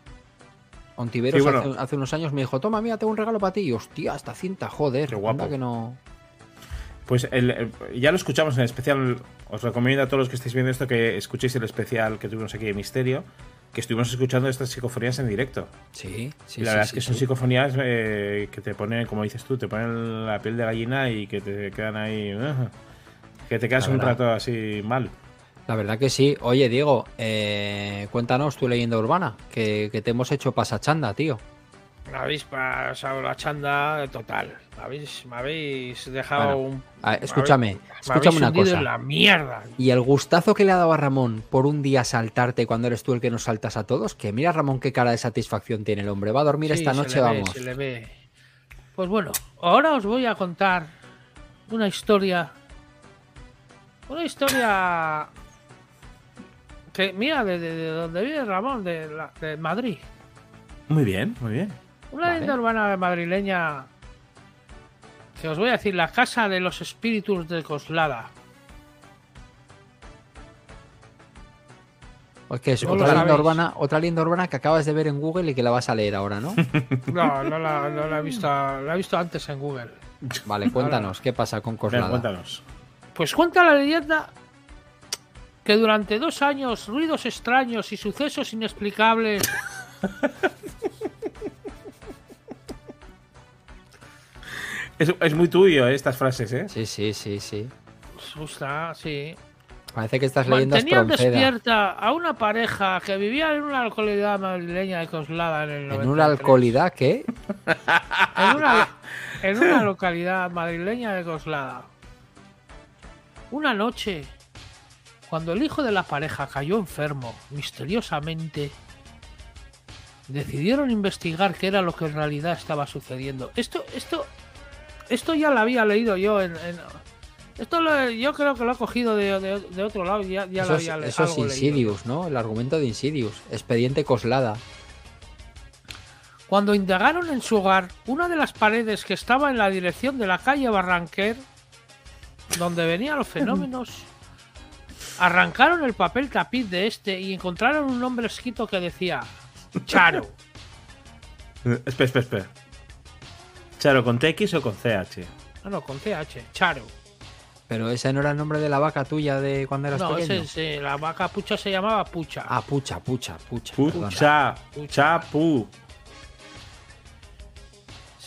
Ontiveros Sí, bueno. hace, hace unos años me dijo, toma, mira, tengo un regalo para ti. Y hostia, esta cinta, joder. Qué guapo. que no... Pues el- el- ya lo escuchamos en el especial. Os recomiendo a todos los que estéis viendo esto que escuchéis el especial que tuvimos aquí de Misterio. Que estuvimos escuchando estas psicofonías en directo. Sí, sí, y la sí, verdad sí, es que son psicofonías eh, que te ponen, como dices tú, te ponen la piel de gallina y que te quedan ahí. uh, que te quedas un rato así mal. La verdad que sí. Oye, Diego, eh, cuéntanos tu leyenda urbana, que, que te hemos hecho pasachanda, tío. Me habéis pasado la chanda total. Me habéis, me habéis dejado Bueno, un. A ver, me escúchame, habéis- me escúchame habéis una cosa. en la mierda. Y el gustazo que le ha dado a Ramón por un día saltarte cuando eres tú el que nos saltas a todos, que mira Ramón qué cara de satisfacción tiene el hombre. Va a dormir Sí, esta se noche, ve, vamos. se le ve. Pues bueno, ahora os voy a contar una historia. Una historia. Que, mira, de, de- de donde vive Ramón, de, la- de Madrid. Muy bien, muy bien. Una Vale. leyenda urbana madrileña. Que os voy a decir, la casa de los espíritus de Coslada. Es que es No otra leyenda urbana, otra leyenda urbana que acabas de ver en Google y que la vas a leer ahora, ¿no? No, no la, no la he visto, la he visto antes en Google. Vale, cuéntanos, ¿qué pasa con Coslada? cuéntanos. Pues cuenta la leyenda que durante dos años ruidos extraños y sucesos inexplicables Es, es muy tuyo eh, estas frases, ¿eh? Sí, sí, sí, sí. asusta, sí. Parece que estas leyendas Mantenían Pronceda. despierta a una pareja que vivía en una localidad madrileña de Coslada en el En 93. una alcoholidad En una, en una localidad madrileña de Coslada. Una noche, cuando el hijo de la pareja cayó enfermo, misteriosamente, decidieron investigar qué era lo que en realidad estaba sucediendo. Esto, esto, esto ya lo había leído yo en. en- esto lo- yo creo que lo he cogido de, de- de otro lado. Ya, ya eso lo es, había eso es leído. Insidious, ¿no? El argumento de Insidious. Expediente Coslada. Cuando indagaron en su hogar, una de las paredes que estaba en la dirección de la calle Barranquer, donde venían los fenómenos, arrancaron el papel tapiz de este y encontraron un nombre escrito que decía Charo. Eh, Espera, espera, espera. Charo, ¿con TX o con CH? No, no, con CH, Charo. Pero ese no era el nombre de la vaca tuya de cuando eras No, pequeño. ese, ese, la vaca pucha se llamaba Pucha. Ah, pucha, pucha, pucha. perdona. Pucha, chapu.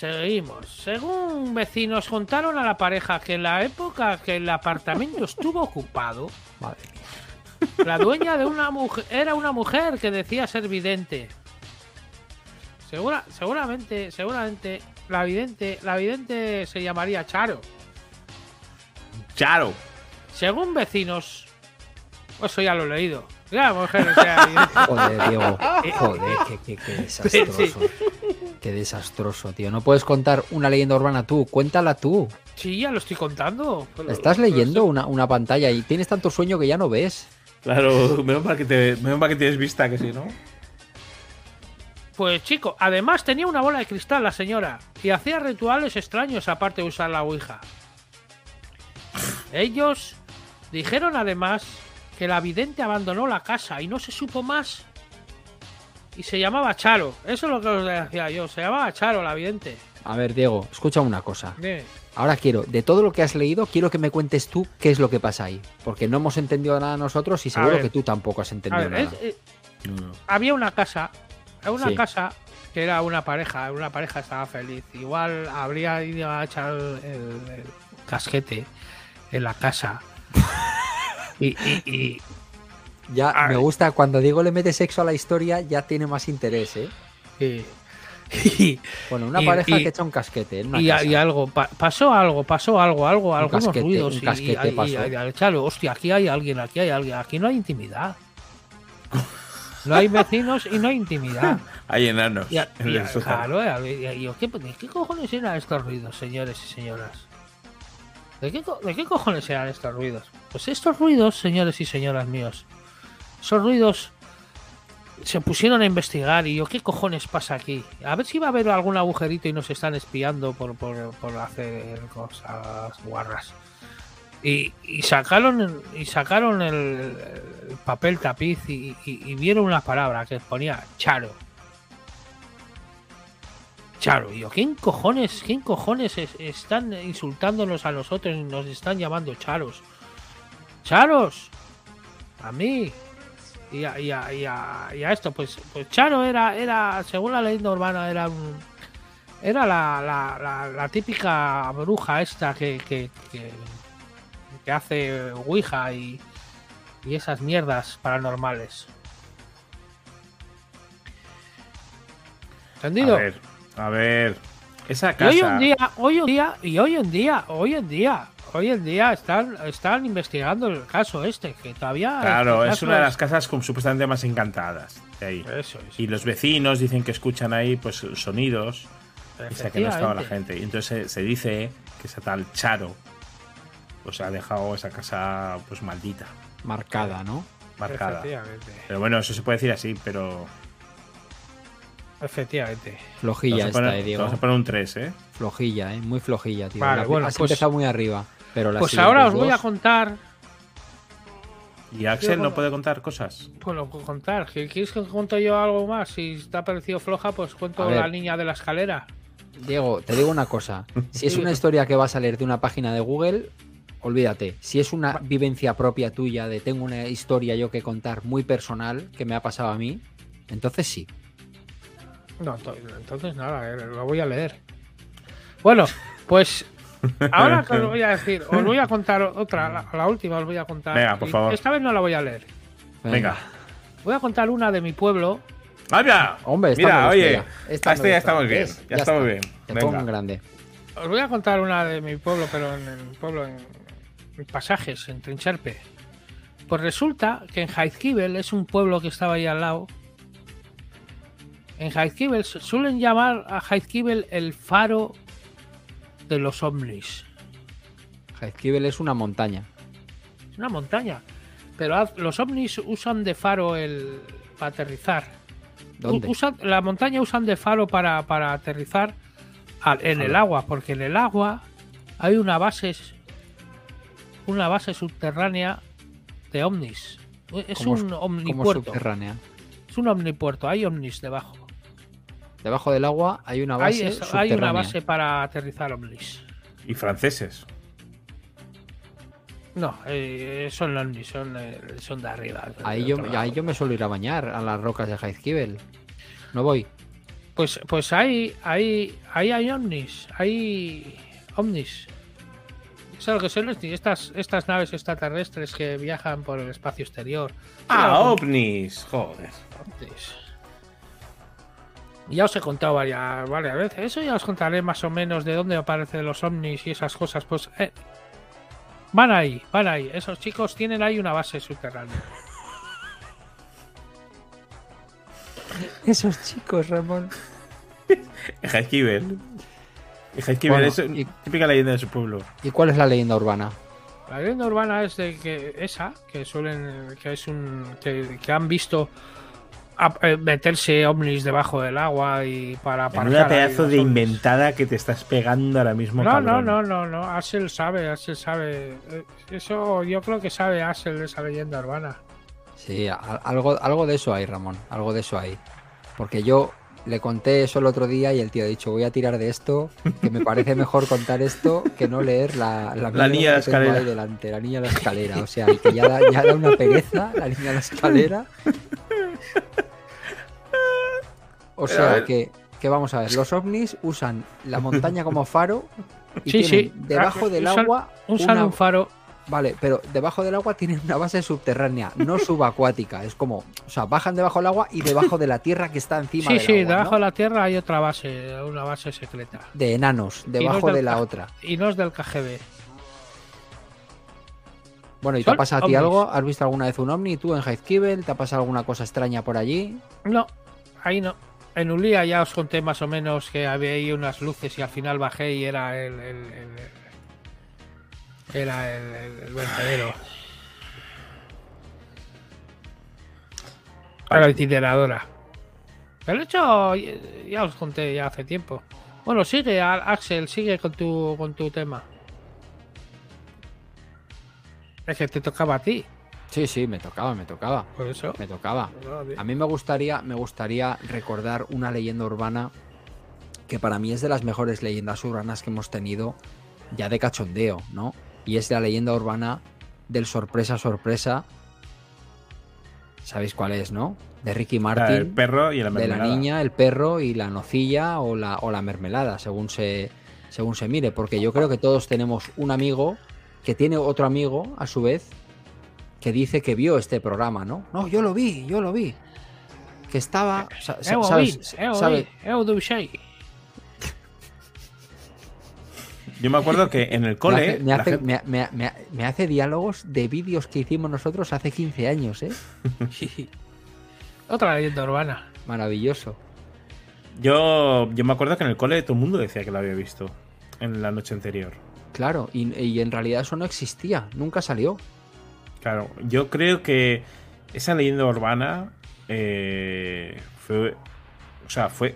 Seguimos. Según vecinos contaron a la pareja que en la época que el apartamento estuvo ocupado, Madre mía. La dueña de una mujer era una mujer que decía ser vidente. Segura, seguramente, seguramente la vidente, la vidente se llamaría Charo. Charo. Según vecinos, eso ya lo he leído. La mujer sea vidente. Joder, Diego. Joder, qué, qué- qué desastroso. Qué desastroso, tío. No puedes contar una leyenda urbana tú. Cuéntala tú. Sí, ya lo estoy contando. Estás leyendo una, una pantalla y tienes tanto sueño que ya no ves. Claro, menos mal que, te, menos mal que tienes vista, que si no. Pues chico, además tenía una bola de cristal la señora y hacía rituales extraños aparte de usar la Ouija. Ellos dijeron además que la vidente abandonó la casa y no se supo más. Y se llamaba Charo. Eso es lo que os decía yo. Se llamaba Charo la vidente. A ver, Diego, escucha una cosa. Ahora quiero, de todo lo que has leído, quiero que me cuentes tú qué es lo que pasa ahí. Porque no hemos entendido nada nosotros y seguro ver. que tú tampoco has entendido ver, nada. es- eh, No. había una casa, una Sí. casa que era una pareja, una pareja estaba feliz. Igual habría ido a echar el, el casquete en la casa. y, y- y- Ya a me ver. gusta cuando Diego le mete sexo a la historia, ya tiene más interés, ¿eh? y- Bueno, una Y- pareja y- que echa un casquete en una y, casa. y algo, pa- pasó algo, pasó algo, algo, algunos casquete, ruidos. un y- casquete pasó. y- y- claro, hostia, aquí hay alguien, aquí hay alguien, aquí no hay intimidad. No hay vecinos y no hay intimidad. Hay enanos Y, a- en y el a- sótano. claro, y a- y yo, ¿qué, qué cojones eran estos ruidos, señores y señoras? ¿De qué, ¿De qué cojones eran estos ruidos? Pues estos ruidos, señores y señoras míos, esos ruidos se pusieron a investigar y yo, ¿qué cojones pasa aquí? A ver si va a haber algún agujerito y nos están espiando por, por, por hacer cosas guarras. Y, y sacaron y sacaron el, el papel tapiz y- y vieron una palabra que ponía Charo. Charo, y yo, ¿quién cojones, quién cojones es- están insultándonos a nosotros y nos están llamando charos? ¡Charos! A mí. Y a, y a- y a- y a esto, pues, pues Charo era, era, según la leyenda urbana, era un, era la, típica bruja esta que, que, que, hace Ouija y, y esas mierdas paranormales. ¿Entendido? A ver. Esa Y casa. hoy en día, hoy en día, y hoy en día, hoy en día, hoy en día están, están investigando el caso este, que todavía. Claro, es una de las casas como supuestamente más encantadas de ahí. Eso es. Y los vecinos dicen que escuchan ahí pues sonidos y sé que no estaba la gente. Y entonces se, se dice que esa tal Charo pues ha dejado esa casa pues maldita, Marcada, ¿no? marcada. Pero bueno, eso se puede decir así, pero Efectivamente. Flojilla esta, poner, eh, Diego. vamos a poner un 3, ¿eh? Flojilla, ¿eh? Muy flojilla, tío. Vale, La- bueno, has pues- empezado muy arriba. Pero Pues ahora os voy a contar. Y Axel no puede contar cosas. Bueno, puedo contar. ¿Que- ¿Quieres que cuente yo algo más? Si te ha parecido floja, pues cuento la niña de la escalera. Diego, te digo una cosa. Si es una historia que va a salir de una página de Google, olvídate. Si es una vivencia propia tuya de tengo una historia yo que contar muy personal que me ha pasado a mí, entonces sí. No, to- entonces nada, eh, lo voy a leer. Bueno, pues ahora que os voy a decir, os voy a contar otra, la, la última os voy a contar. Venga, por favor. Esta vez no la voy a leer. Venga. Voy a contar una de mi pueblo. ¡Ah, mira! Hombre, esta Mira, oye, ya. Esta este ya estamos bien. ¿Ves? Ya, estamos bien. Te Venga. pongo en grande. Os voy a contar una de mi pueblo, pero en el pueblo en, en pasajes, en Trincharpe. Pues resulta que en Jaizkibel es un pueblo que estaba ahí al lado. En Jaizkibel su- suelen llamar a Jaizkibel el faro de los ovnis. Jaizkibel es una montaña. Es una montaña. Pero los ovnis usan de faro el para aterrizar. ¿Dónde? Usan- la montaña usan de faro para, para aterrizar al- en el agua, porque en el agua hay una base una base subterránea de ovnis. Es Como un omnipuerto. subterránea. Es un omnipuerto, hay ovnis debajo. Debajo del agua hay una Hay, base hay subterránea. una base para aterrizar ovnis. Y franceses. No, eh, son ovnis, son, eh, son de arriba. de Ahí yo, ahí yo me suelo ir a bañar a las rocas de Jaizkibel. No voy. Pues, pues ahí, ahí, ahí hay ovnis, hay ovnis. Es algo que son ovnis, estas, estas naves extraterrestres que viajan por el espacio exterior. ¡Ah, ovnis! Joder. ovnis. Ya os he contado varias, varias veces. Eso ya os contaré más o menos de dónde aparecen los ovnis y esas cosas. Pues eh, van ahí, van ahí. Esos chicos tienen ahí una base subterránea. Esos chicos, Ramón. Jaizkibel. Jaizkibel Bueno, es y- típica leyenda de su pueblo. ¿Y cuál es la leyenda urbana? La leyenda urbana es de que esa, que suelen, que es un, que, que han visto a- eh, meterse ovnis debajo del agua y para una pedazo de ovnis. inventada que te estás pegando ahora mismo, No, no, cabrón. no, no, no, Axel sabe, Axel sabe. Eh, Eso yo creo que sabe Axel de esa leyenda urbana. Sí, algo, algo de eso hay, Ramón. Algo de eso hay. Porque yo le conté eso el otro día y el tío ha dicho, voy a tirar de esto, que me parece mejor contar esto que no leer la, La mierda niña de la que tengo ahí escalera. delante, la niña de la escalera. O sea, que ya da, ya da una pereza la niña de la escalera. O sea, que, que vamos a ver, los ovnis usan la montaña como faro y Sí, tienen sí. debajo del Usan- agua Usan una- un faro. Vale, pero debajo del agua tienen una base subterránea, no subacuática. Es como, o sea, bajan debajo del agua y debajo de la tierra que está encima Sí, del sí, agua, debajo ¿no? de la tierra hay otra base, una base secreta. de enanos, debajo de la otra. Y no es del KGB. Bueno, ¿y te ha pasado a ti algo? ¿Has visto alguna vez un ovni? ¿Tú en Heizkibel? ¿Te ha pasado alguna cosa extraña por allí? No, ahí no. En Ulía ya os conté más o menos que había ahí unas luces y al final bajé y era el. el- el- era el, el, el vertedero. Era la incineradora. Pero de hecho, ya- os conté ya hace tiempo. Bueno, sigue, Axel, sigue con tu, con tu tema. Es que te tocaba a ti, Sí, sí, me tocaba, me tocaba. por eso. Me tocaba. A mí me gustaría, me gustaría recordar una leyenda urbana que para mí es de las mejores leyendas urbanas que hemos tenido ya de cachondeo, ¿no? Y es la leyenda urbana del sorpresa sorpresa. ¿Sabéis cuál es, no? De Ricky La Martin. del perro y la de la mermelada. niña, el perro y la nocilla o la, o la mermelada, según se, según se mire. Porque yo creo que todos tenemos un amigo que tiene otro amigo, a su vez, que dice que vio este programa, ¿no? No, yo lo vi, yo lo vi. Que estaba. sa- sa-. Yo me acuerdo que en el Me cole. hace, me, hace, gente- me- me- me- me hace diálogos de vídeos que hicimos nosotros hace 15 años, ¿eh? Otra leyenda urbana. Maravilloso. yo, yo me acuerdo que en el cole todo el mundo decía que lo había visto en la noche anterior. Claro, y, y en realidad eso no existía, nunca salió. Claro, yo creo que esa leyenda urbana eh, fue. O sea, fue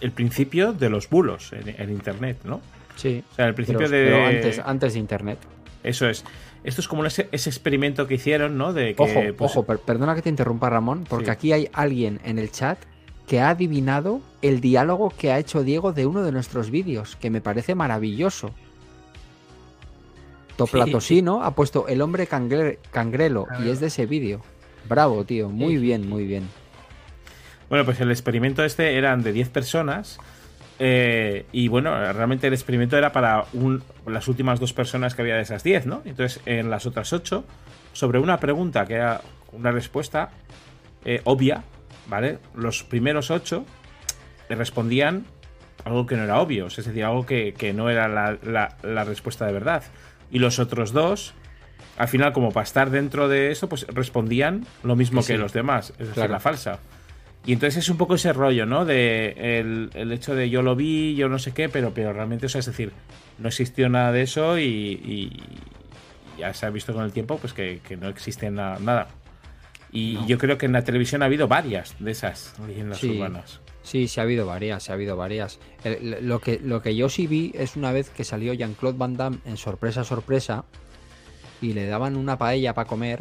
el principio de los bulos en, en internet, ¿no? Sí. O sea, el principio Pero, de. pero antes, antes de internet. Eso es. Esto es como ese, ese experimento que hicieron, ¿no? De que, Ojo, pues, ojo, per- perdona que te interrumpa, Ramón, porque Sí. aquí hay alguien en el chat que ha adivinado el diálogo que ha hecho Diego de uno de nuestros vídeos, que me parece maravilloso. Toplatosino ha puesto el hombre cangre- cangrelo y es de ese vídeo. Bravo, tío, muy bien, muy bien. Bueno, pues el experimento este eran de 10 personas. Eh, y bueno, realmente el experimento era para un- las últimas dos personas que había de esas 10, ¿no? Entonces, en las otras 8, sobre una pregunta que era una respuesta eh, obvia, ¿vale? Los primeros 8 le respondían algo que no era obvio, es decir, algo que, que no era la, la- la respuesta de verdad. Y los otros dos, al final, como para estar dentro de eso, pues respondían lo mismo Que que sí. los demás, es decir, Claro. la falsa. Y entonces es un poco ese rollo, ¿no? De el, el hecho de yo lo vi, yo no sé qué, pero, pero realmente, o sea, es decir, no existió nada de eso y, y ya se ha visto con el tiempo pues que, que no existe na- nada. Y No. yo creo que en la televisión ha habido varias de esas leyendas Sí. urbanas. Sí, sí ha habido varias, sí ha habido varias. El- lo, que, lo que yo sí vi es una vez que salió Jean-Claude Van Damme en sorpresa, sorpresa, y le daban una paella para comer,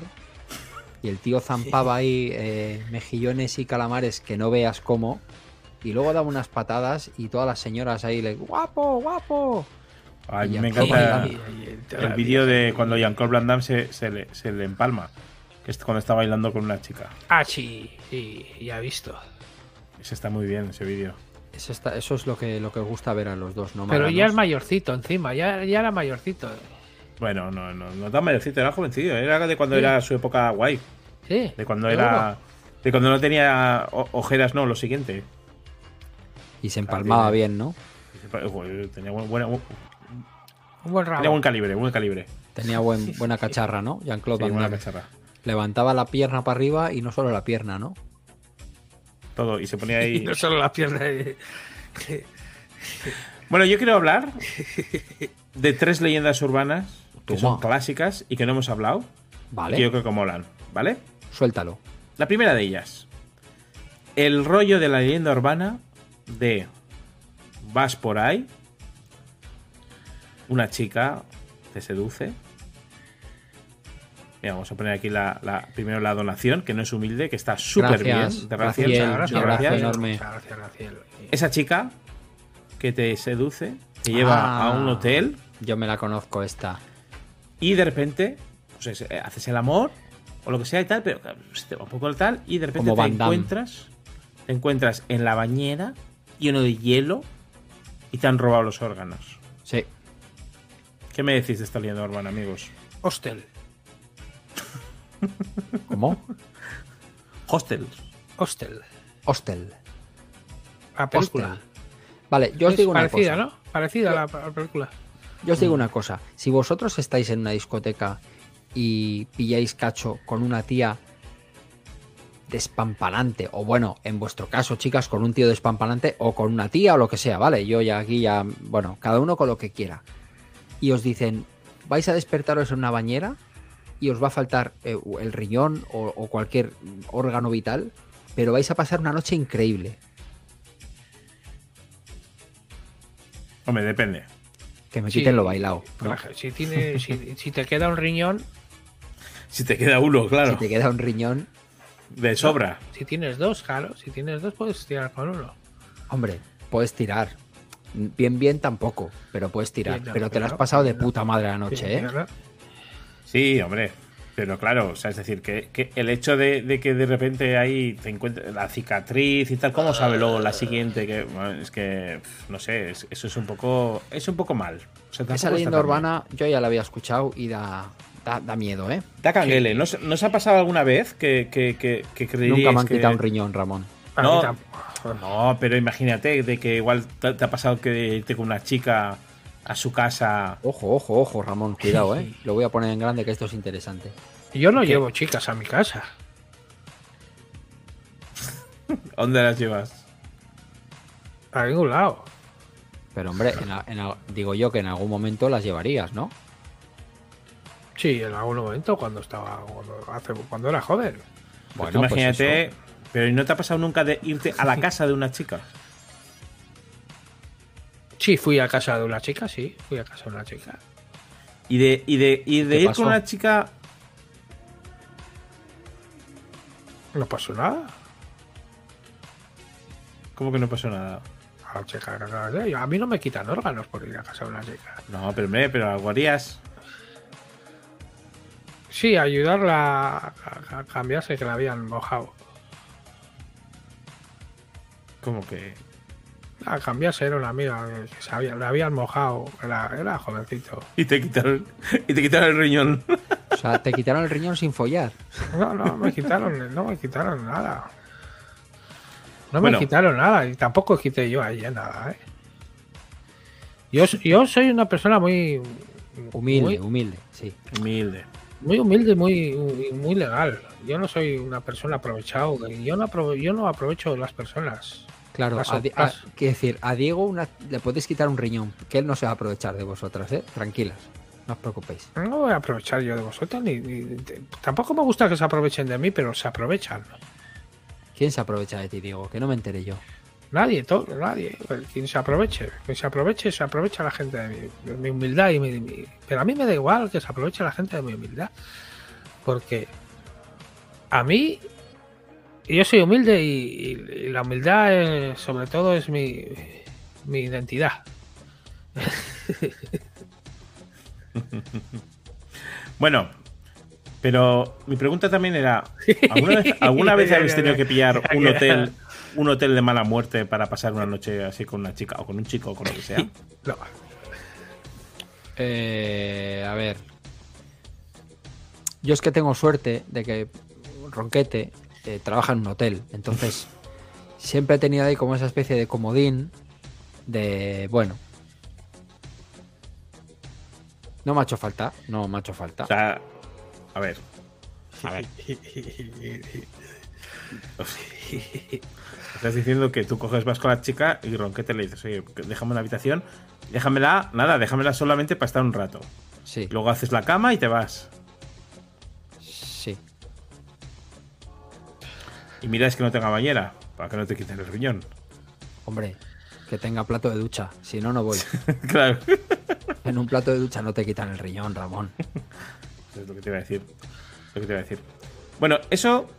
y el tío zampaba ahí eh, mejillones y calamares que no veas cómo, y luego daba unas patadas y todas las señoras ahí le guapo, guapo. A mí Y me encanta el vídeo de cuando Jean-Claude Van Damme se, se le, se le empalma, que es cuando está bailando con una chica. Ah, sí, sí, ya he visto. Ese está muy bien, ese vídeo. Eso, está- eso es lo que, lo que gusta ver a los dos, ¿no? Pero ya es mayorcito encima, ya, ya era mayorcito. Bueno, no, no, no tan mayorcito, era jovencillo, era de cuando Sí. era su época guay, Sí. de cuando era... De cuando no tenía ojeras, no, lo siguiente. Y se empalmaba Ah, bien, ¿no? Tenía buen, buena- Un buen tenía buen calibre, buen calibre. Tenía buen, buena cacharra, ¿no? Jean-Claude Sí, buena cacharra. Levantaba la pierna para arriba y no solo la pierna, ¿no? Todo, y se ponía Y ahí... no solo la pierna. de- Bueno, yo quiero hablar de tres leyendas urbanas que Toma. son clásicas y que no hemos hablado, Vale, que yo creo que molan, ¿vale? suéltalo. La primera de ellas. El rollo de la leyenda urbana de vas por ahí, una chica te seduce Mira, vamos a poner aquí la, la- primero la donación, que no es humilde, que está súper bien. Gracias, De Raciel. Raciel, Muchas Gracias, gracias. enorme. Muchas gracias, Graciel. Esa chica que te seduce, te lleva Ah. a un hotel Yo me la conozco esta. Y de repente pues, es- eh, haces el amor o lo que sea y tal, pero se te va un poco el tal y de repente Como te encuentras, te encuentras en la bañera lleno de hielo y te han robado los órganos. Sí. ¿Qué me decís de esta leyenda urbana, amigos? Hostel. ¿Cómo? Hostel. Hostel. La película. Hostel. Vale, yo os Es digo una parecida, cosa. ¿no? Parecida a la, a la película. Yo os digo una cosa. Si vosotros estáis en una discoteca y pilláis cacho con una tía despampanante, o bueno, en vuestro caso, chicas, con un tío despampanante, o con una tía o lo que sea, ¿vale? Yo ya aquí ya, bueno, cada uno con lo que quiera. Y os dicen, vais a despertaros en una bañera y os va a faltar eh, el riñón o, o cualquier órgano vital, pero vais a pasar una noche increíble. Hombre, depende. Que me Sí. quiten lo bailado. ¿no? Si, tiene, si, si te queda un riñón, Si te queda uno, claro, Si te queda un riñón, de sobra. si tienes dos, claro, si tienes dos puedes tirar con uno. Hombre, puedes tirar. Bien, bien tampoco, pero puedes tirar. No, pero te lo has pasado de puta madre la noche, Sí, ¿eh? ¿verdad? Sí, hombre. Pero claro, o sea, es decir, que, que el hecho de, de que de repente ahí te encuentres la cicatriz y tal, ¿cómo sabe luego la siguiente? Que bueno, es que no sé, es- eso es un poco es un poco mal. O sea, tampoco Esa leyenda bien. urbana yo ya la había escuchado y da, da, da miedo, ¿eh? Da canguele. ¿No, se- ¿No os ha pasado alguna vez que, que, que, Nunca me han que- quitado un riñón, Ramón. No. No, pero imagínate de que igual te, te ha pasado que irte con una chica a su casa. Ojo, ojo, ojo, Ramón, cuidado, ¿eh? Lo voy a poner en grande que esto es interesante. Yo no llevo chicas a mi casa. ¿A ¿Dónde las llevas? A ningún lado. Pero hombre, en en a- digo yo que en algún momento las llevarías, ¿no? Sí, en algún momento cuando estaba. Cuando, hace, cuando era joven. Pues Bueno, tú imagínate, eso. pero ¿y ¿no te ha pasado nunca de irte a la casa de una chica? Sí, fui a casa de una chica, sí. Fui a casa de una chica. Y de, y de, y de ¿Qué ir pasó? con una chica. No pasó nada. ¿Cómo que no pasó nada? A, mí no me quitan órganos por ir a casa de una chica. No, pero hombre, pero algo harías. Sí, ayudarla a, a- cambiarse que la habían mojado. Como que. A cambiarse era una amiga que se había, la habían mojado. Era, era jovencito. Y te quitaron. Y te quitaron el riñón. O sea, te quitaron el riñón sin follar. No, no me quitaron, no me quitaron nada. No Bueno. me quitaron nada y tampoco quité yo ahí nada, ¿eh? Yo, yo soy una persona muy Humilde, muy, humilde, sí. Humilde. muy humilde, muy, muy legal. Yo no soy una persona aprovechado. Yo no, aprove- yo no aprovecho las personas. Claro, Paso, a a- quiero decir, a Diego una- le podéis quitar un riñón, que él no se va a aprovechar de vosotras, ¿eh? Tranquilas, no os preocupéis. No voy a aprovechar yo de vosotros ni, tampoco me gusta que se aprovechen de mí, pero se aprovechan. ¿Quién se aprovecha de ti, Diego? Que no me enteré yo. Nadie, todo, nadie. El- Quien se aproveche, quien se aproveche, se aprovecha la gente de mi, de mi humildad. Y mi, mi- pero a mí me da igual que se aproveche la gente de mi humildad. Porque a mí, yo soy humilde y, y- y la humildad, eh, sobre todo, es mi, mi identidad. Bueno, pero mi pregunta también era: ¿alguna vez, ¿alguna vez habéis tenido que pillar un hotel, un hotel de mala muerte para pasar una noche así con una chica o con un chico o con lo que sea? No, Eh, a ver. Yo es que tengo suerte de que Ronquete eh, trabaja en un hotel. Entonces, siempre he tenido ahí como esa especie de comodín de, bueno. No me ha hecho falta, no me ha hecho falta. O sea, a ver. A ver. Estás diciendo que tú coges, vas con la chica y Ronquete le dices, oye, déjame una habitación, déjamela, nada, déjamela solamente para estar un rato. Sí, Luego haces la cama y te vas. Y miras que no tenga bañera, para que no te quiten el riñón. Hombre, que tenga plato de ducha. Si no, no voy. claro. En un plato de ducha no te quitan el riñón, Ramón. Eso es lo que te iba a decir. Lo que te voy a decir. Bueno, eso.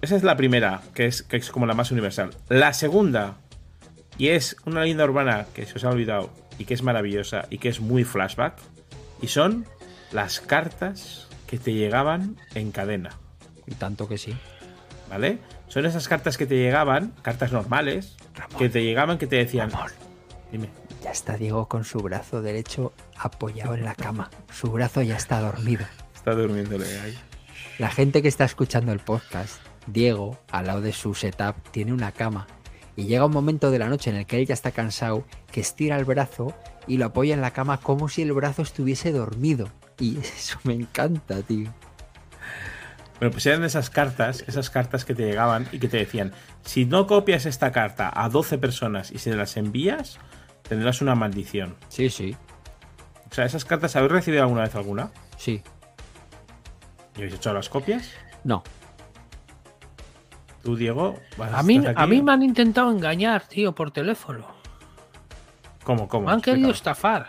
Esa es la primera, que es, que es como la más universal. La segunda, y es una leyenda urbana que se os ha olvidado y que es maravillosa y que es muy flashback, y son las cartas que te llegaban en cadena. Y tanto que sí. ¿Vale? Son esas cartas que te llegaban, cartas normales, que te llegaban que te decían. Ramón. Dime. Ya está Diego con su brazo derecho apoyado en la cama. Su brazo ya está dormido. Está durmiéndole ahí. La gente que está escuchando el podcast, Diego, al lado de su setup, tiene una cama. Y llega un momento de la noche en el que él ya está cansado, que estira el brazo y lo apoya en la cama como si el brazo estuviese dormido. Y eso me encanta, tío. Bueno, pues eran esas cartas, esas cartas que te llegaban y que te decían, si no copias esta carta a 12 personas y se las envías, tendrás una maldición. Sí, sí, O sea, esas cartas, ¿habéis recibido alguna vez alguna? sí. ¿Y habéis hecho las copias? No. Tú, Diego, vas- A mí, a mí me han intentado engañar, tío, por teléfono. ¿Cómo, cómo? Me han querido estafar.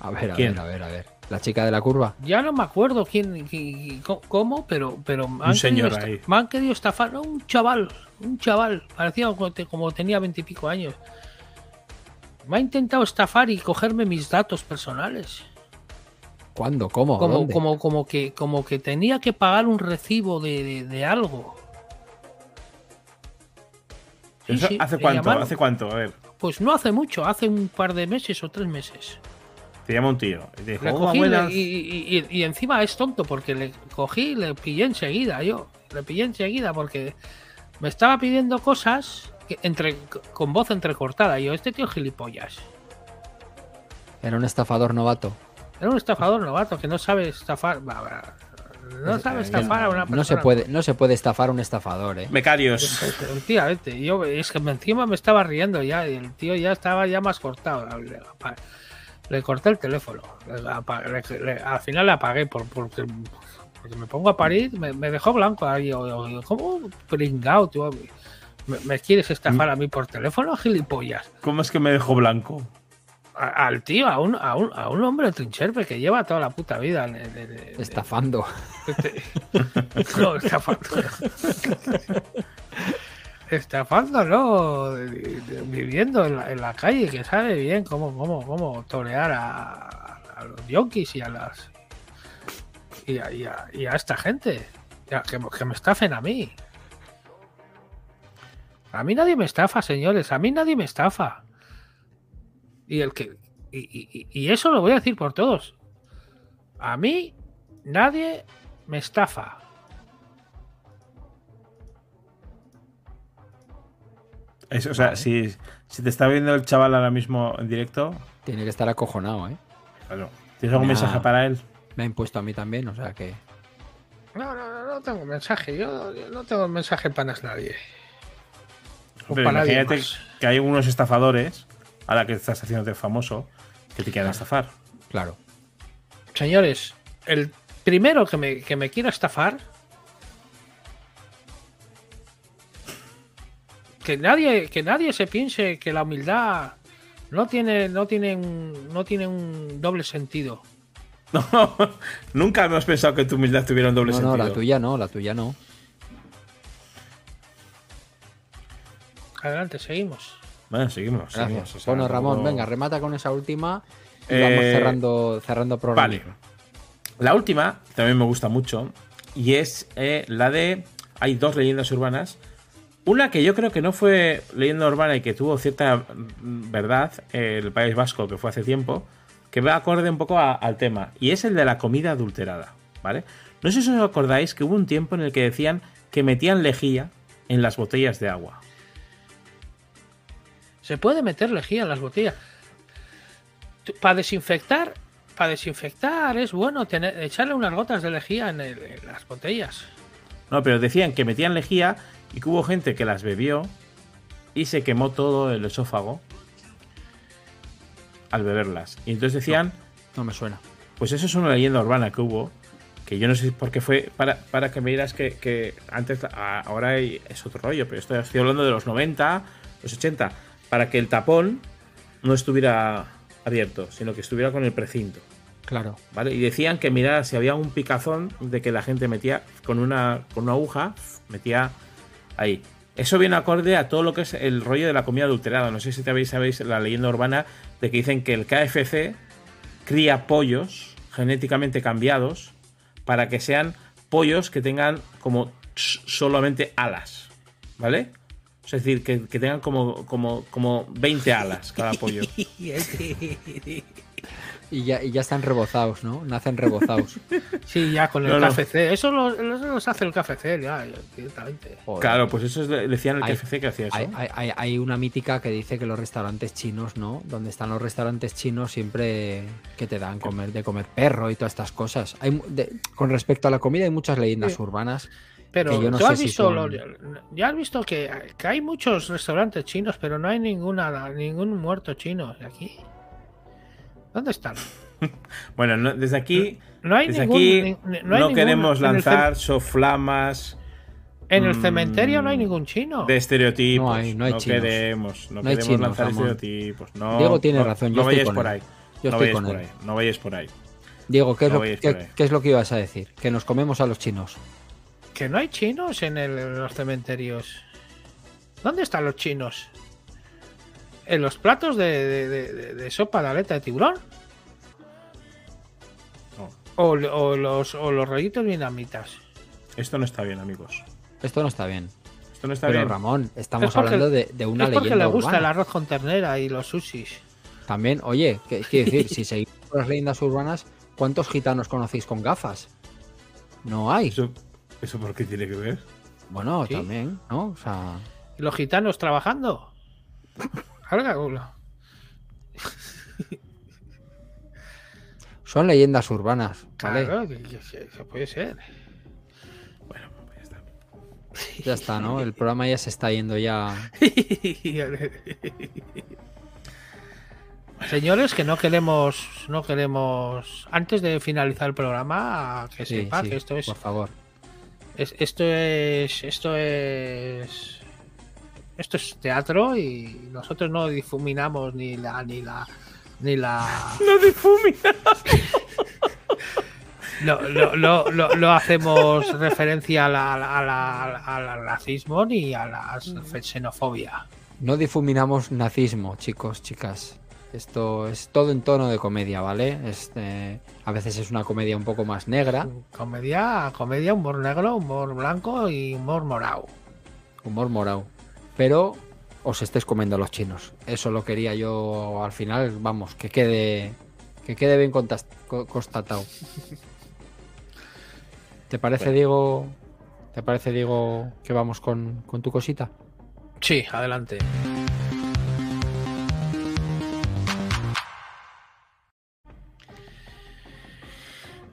A ver, a ¿Quién? ver, a ver, a ver. La chica de la curva. Ya no me acuerdo quién, qui- qui- cómo, pero, pero me han, señor querido ahí. me han querido estafar. No, un chaval, un chaval, parecía como, te- como tenía veintipico años. Me ha intentado estafar y cogerme mis datos personales. ¿Cuándo? ¿Cómo? Como, ¿Dónde? como, como, que, como que tenía que pagar un recibo de, de- de algo. Sí, ¿Eso sí, ¿Hace cuánto? ¿Hace cuánto? A ver, Pues no hace mucho, hace un par de meses o tres meses. Te llama un tío y te dijo, Le "Hola, cogí buenas". le- y, y- y- y encima es tonto porque le cogí y le pillé enseguida yo. Le pillé enseguida porque me estaba pidiendo cosas que entre, con voz entrecortada. Y yo, este tío es gilipollas. Era un estafador novato. Era un estafador novato que no sabe estafar. No sabe estafar a una persona. No se puede, no se puede estafar a un estafador, ¿eh? Becarios. Efectivamente, yo es que encima me estaba riendo ya y el tío ya estaba ya más cortado. Le, corté el teléfono. Le apa- le- le- al final le apagué por, porque, porque me pongo a parir, me, me dejó blanco ahí. ¿Cómo pringao, tío? ¿Me, me quieres estafar a mí por teléfono, gilipollas? ¿Cómo es que me dejó blanco? A- al tío, a un, a, un, a un hombre trincherpe que lleva toda la puta vida en- en- en- en- Estafando. no, estafando. de- Viviendo en la, calle, que sabe bien cómo, cómo, cómo torear a, los yonkis y a las. Y a, y a- esta gente. Que, que me estafen a mí. A mí nadie me estafa, señores. A mí nadie me estafa. Y el que. Y- y eso lo voy a decir por todos. A mí nadie me estafa. Es- o sea, si, si te está viendo el chaval ahora mismo en directo, Tiene que estar acojonado, ¿eh? claro, ¿tienes algún mensaje para él? Me ha impuesto a mí también, o sea que. No, no, no, no tengo mensaje. Yo, yo no tengo mensaje para nadie. O para nadie imagínate más. que hay unos estafadores, ahora que estás haciéndote famoso, que te quieran estafar. Claro. Señores, el primero que me, que me quiera estafar. Que nadie, que nadie se piense que la humildad no tiene, no tiene un, no tiene un doble sentido. No, nunca hemos pensado que tu humildad tuviera un doble No, sentido. no, la tuya no, la tuya no. Adelante, seguimos. Bueno, seguimos. seguimos, Gracias. o sea, bueno, Ramón, venga, remata con esa última y Eh, vamos cerrando, cerrando programa. Vale. La última también me gusta mucho y es eh, la de... Hay dos leyendas urbanas. Una que yo creo que no fue leyenda urbana y que tuvo cierta mm, verdad, el País Vasco, que fue hace tiempo, que va acorde un poco a- al tema, y es el de la comida adulterada, ¿vale? No sé si os acordáis que hubo un tiempo en el que decían que metían lejía en las botellas de agua. Se puede meter lejía en las botellas. Para desinfectar, para desinfectar es bueno tener, echarle unas gotas de lejía en, el- en las botellas. No, pero decían que metían lejía y que hubo gente que las bebió y se quemó todo el esófago al beberlas. Y entonces decían, No me suena. pues eso es una leyenda urbana que hubo, que yo no sé por qué fue, para, para que me digas que, que antes, ahora es otro rollo, pero estoy, estoy hablando de los 90, los 80, para que el tapón no estuviera abierto, sino que estuviera con el precinto. Claro. ¿vale? Y decían que mirad si había un picazón de que la gente metía con una, con una aguja, metía ahí. Eso viene acorde a todo lo que es el rollo de la comida adulterada. No sé si sabéis, sabéis la leyenda urbana de que dicen que el KFC cría pollos genéticamente cambiados para que sean pollos que tengan como solamente alas, ¿vale? Es decir, que, que tengan como, como, como 20 alas cada pollo. Y ya, y ya están rebozados, ¿no? Nacen rebozados. Sí, ya con el No, no. KFC. Eso lo- eso los hace el KFC, ya, directamente. Joder. Claro, pues eso es, decían el Hay- KFC que hacía eso. Hay, hay- una mítica que dice que los restaurantes chinos, ¿no? Donde están los restaurantes chinos siempre que te dan comer de comer perro y todas estas cosas. Hay, mu- de- con respecto a la comida hay muchas leyendas Sí. urbanas. Pero Que yo no tú sé has si visto, son- lo- ya has visto que, que hay muchos restaurantes chinos, pero no hay ninguna, ningún muerto chino aquí. ¿Dónde están? Bueno, no- desde aquí, No hay desde ningún, aquí ni- no, no hay ningún- queremos lanzar soflamas En el mm, cementerio no hay ningún chino. de estereotipos. No hay- no hay chinos. queremos, no, queremos chinos, lanzar Ramón. estereotipos. No, Diego tiene no- razón, yo No vayáis por ahí. Yo No estoy vayáis con por él. ahí. No vayáis por ahí. Diego, ¿qué es, No lo, qué es lo que ibas a decir? Que nos comemos a los chinos. Que no hay chinos en, el- en los cementerios. ¿Dónde están los chinos? ¿En los platos de, de- de- de- de sopa de aleta de tiburón? No. ¿O, o los, ¿O los rollitos vietnamitas? Esto no está bien, amigos. Esto no está bien. Esto no está Pero bien. Ramón, estamos Es porque- hablando de, de una es porque leyenda le gusta el arroz con ternera y los sushis. También, oye, ¿qué quiere decir? Si seguimos las leyendas urbanas, ¿cuántos gitanos conocéis con gafas? No hay. ¿Eso, ¿Eso por qué tiene que ver? Bueno, Sí. también, ¿no? O sea, ¿Y los gitanos trabajando? Son leyendas urbanas, ¿vale? Claro, que, que- que puede ser. Bueno, pues ya está. Ya está, ¿no? El programa ya se está yendo ya. Señores, que no queremos, no queremos. Antes de finalizar el programa, que Sí, sepa sí, que esto es, Por favor. Es- esto es, esto es, esto es teatro y nosotros no difuminamos ni la, ni la, ni la. No difumina. No, no, no, no- no hacemos referencia a la- a la- a la- al racismo ni a la xenofobia. No difuminamos nazismo, chicos, chicas. Esto es todo en tono de comedia, ¿vale? Este, a veces es una comedia un poco más negra, Comedia, comedia, humor negro, humor blanco y humor morado. humor morado. Pero os estáis comiendo a los chinos. Eso lo quería yo al final, vamos, que quede, que quede bien constatado. ¿Te parece, Bueno. Diego? ¿Te parece, Diego, que vamos con, con tu cosita? Sí, adelante.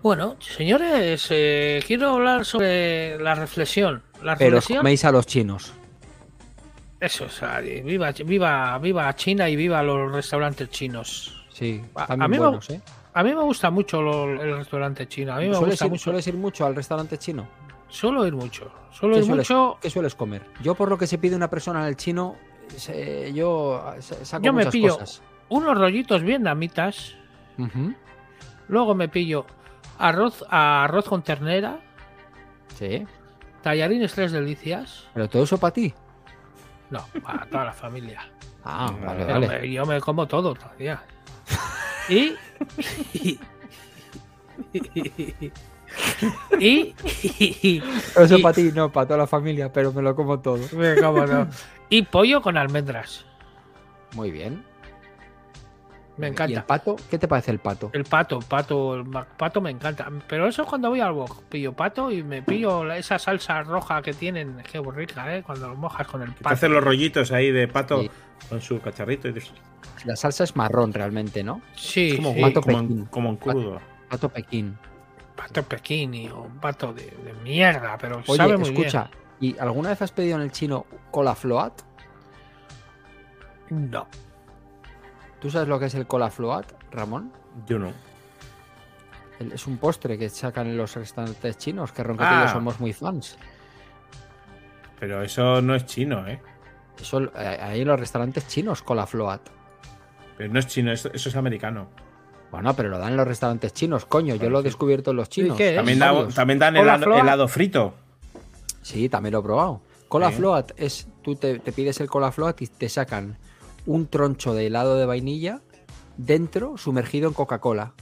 Bueno, señores, eh, quiero hablar sobre la reflexión. La Pero coméis a los chinos. Eso, sea, viva, viva, viva China y viva los restaurantes chinos. Sí, A- están me- ¿eh? A mí me gusta mucho lo- el restaurante chino. A mí me ¿Sueles gusta ir, mucho. sueles ir mucho al restaurante chino? Suelo ir mucho. Suelo ¿Qué ir sueles, mucho. qué sueles comer? Yo, por lo que se pide una persona en el chino, se- yo sa- saco Yo me muchas pillo- cosas. Unos rollitos vietnamitas. Ujú, Luego me pillo arroz, arroz con ternera. Sí, Tallarines tres delicias. pero todo eso para ti. No, para toda la familia. Ah, No, vale, Pero vale. me- yo me como todo todavía. Y. y. y, eso para ti, no, para toda la familia, pero me lo como todo. me como todo. Y pollo con almendras. Muy bien. Me ¿Y el encanta. pato? ¿Qué te parece el pato? El pato, pato, el pato me encanta. Pero eso es cuando voy al bog. Pillo pato y me pillo esa salsa roja que tienen. Qué rica, ¿eh? Cuando lo mojas con el Te pato. hacen los rollitos ahí de pato Sí. con su cacharrito. Y La salsa es marrón realmente, ¿no? Sí, como, sí. pato como en, como en crudo. Pato Pekín. Pato pequini o un pato de, de mierda, pero Oye, sabe muy escucha, ¿y alguna vez has pedido en el chino cola float? No. ¿Tú sabes lo que es el cola float, Ramón? Yo no. El- Es un postre que sacan en los restaurantes chinos, que yo Ah. somos muy fans. Pero eso no es chino, ¿eh? Eso, eh, ahí en los restaurantes chinos, cola float. Pero no es chino, eso, eso es americano. Bueno, pero lo dan en los restaurantes chinos, coño. Yo lo he descubierto en los chinos. qué es? También, da- también dan helado, helado frito. Sí, también lo he probado. Cola float es, tú te, te pides el cola float y te sacan un troncho de helado de vainilla dentro sumergido en Coca-Cola.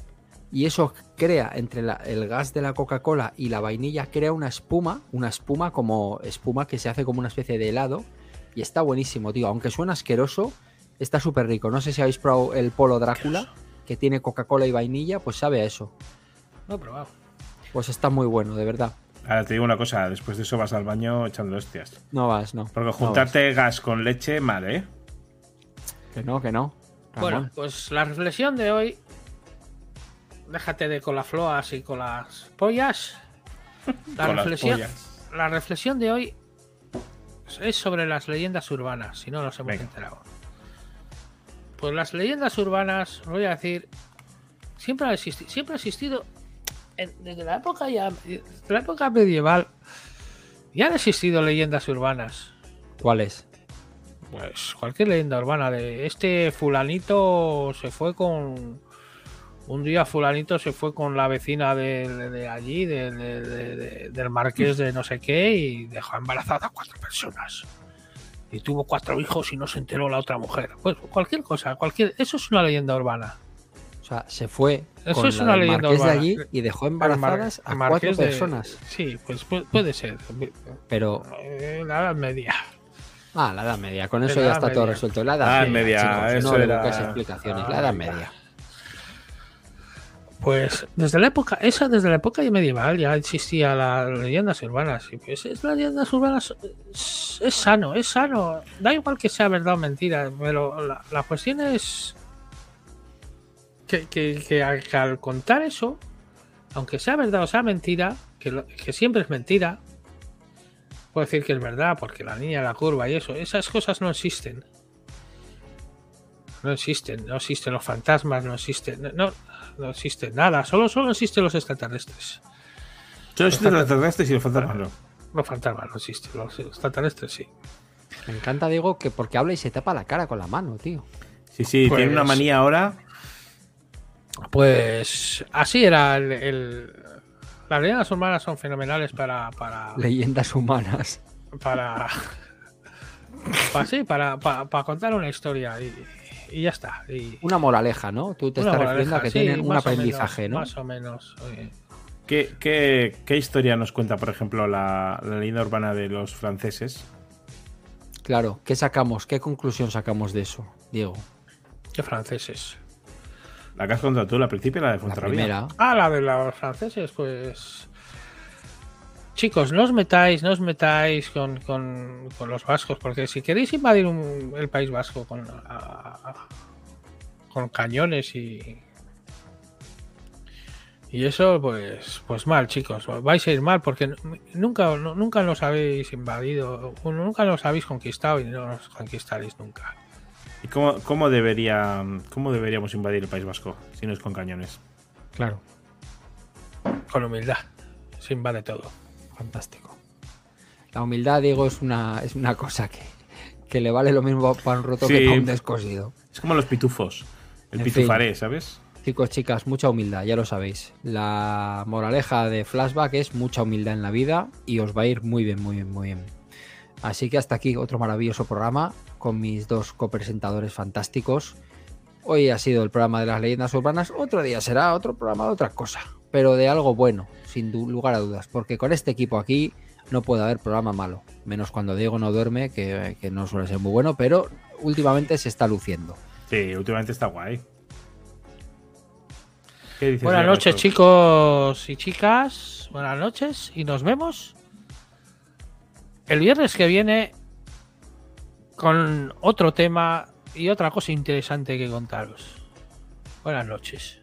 Y eso crea entre la- el gas de la Coca-Cola y la vainilla, crea una espuma, una espuma como espuma que se hace como una especie de helado. Y está buenísimo, tío. Aunque suena asqueroso, está súper rico. No sé si habéis probado el Polo Drácula, que tiene Coca-Cola y vainilla, pues sabe a eso. No he probado. Pues está muy bueno, de verdad. Ahora te digo una cosa, después de eso vas al baño echando hostias. No vas, no. Porque no juntarte gas con leche, mal, ¿eh? Que no, que no. Bueno, pues la reflexión de hoy. Déjate de con las floas y con las pollas. La Con las reflexión, pollas. la reflexión de hoy es sobre las leyendas urbanas, si no nos hemos Venga. enterado. Pues las leyendas urbanas, os voy a decir, siempre ha existido, siempre ha existido en- desde la época ya, desde la época medieval, ya han existido leyendas urbanas. ¿Cuál es? Pues cualquier leyenda urbana de este fulanito se fue con un día fulanito se fue con la vecina de, de- de allí, de- de- de- de- del marqués de no sé qué, y dejó embarazada a cuatro personas. Y tuvo cuatro hijos y no se enteró la otra mujer. Pues cualquier cosa, cualquier. Eso es una leyenda urbana. O sea, se fue Eso con es la una del leyenda marqués de urbana. allí y dejó embarazadas a cuatro de- personas. Sí, pues pu- puede ser. Pero, Eh, la edad media. Ah, la edad media, con eso ya está todo resuelto. La edad media, media, chicos, eso no le era- explicaciones. La edad media. Pues desde la época, esa desde la época medieval ya existía las leyendas urbanas. Y pues es las leyendas urbanas es, es sano, es sano. Da igual que sea verdad o mentira, pero la, la cuestión es que, que- que al, que al contar eso, aunque sea verdad o sea mentira, que, lo- que siempre es mentira, puedo decir que es verdad, porque la niña la curva y eso, esas cosas no existen. No existen, no existen los fantasmas, no existen, no, no, no existe nada, solo, solo existen los extraterrestres. Solo existen los extraterrestres y los fantasmas no. Los fantasmas no existen, los extraterrestres sí. Me encanta, digo, que porque habla y se tapa la cara con la mano, tío. Sí, sí, Pues- tiene una manía ahora. Pues así era el. el- las leyendas humanas son fenomenales para. para. Leyendas humanas. para. para sí, para, para, para contar una historia y, y ya está. Y, Una moraleja, ¿no? Tú te estás refiriendo a que sí, tienen un aprendizaje, menos, ¿no? Más o menos. ¿Qué, qué, qué historia nos cuenta, por ejemplo, la, la leyenda urbana de los franceses? Claro, ¿qué sacamos? ¿Qué conclusión sacamos de eso, Diego? ¿Qué franceses? La que has contado tú, la principio, la de La Fuenterrabía. Ah, la de los franceses, pues. Chicos, no os metáis, no os metáis con, con- con los vascos, porque si queréis invadir un- el País Vasco con, a- a- con cañones y. Y eso, pues, pues mal, chicos. Vais a ir mal porque nu- nunca, nu- nunca nos habéis invadido, nunca nos habéis conquistado y no nos conquistaréis nunca. ¿Y cómo, cómo, debería, cómo deberíamos invadir el País Vasco si no es con cañones? Claro, Con humildad. Se invade todo. fantástico. La humildad, Diego, es una, es una cosa que, que le vale lo mismo para un roto que para un descosido. Es como los pitufos. El En fin. pitufaré, ¿sabes? Chicos, chicas, mucha humildad, ya lo sabéis. La moraleja de Flashback es mucha humildad en la vida y os va a ir muy bien, muy bien, muy bien. Así que hasta aquí otro maravilloso programa con mis dos copresentadores fantásticos. Hoy ha sido el programa de las leyendas urbanas, otro día será otro programa de otra cosa, pero de algo bueno, sin lugar a dudas, porque con este equipo aquí no puede haber programa malo, menos cuando Diego no duerme, que, que no suele ser muy bueno, pero últimamente se está luciendo. Sí, últimamente está guay. ¿Qué dices, Buenas noches, chicos y chicas. Buenas noches y nos vemos el viernes que viene con otro tema y otra cosa interesante que contaros. Buenas noches.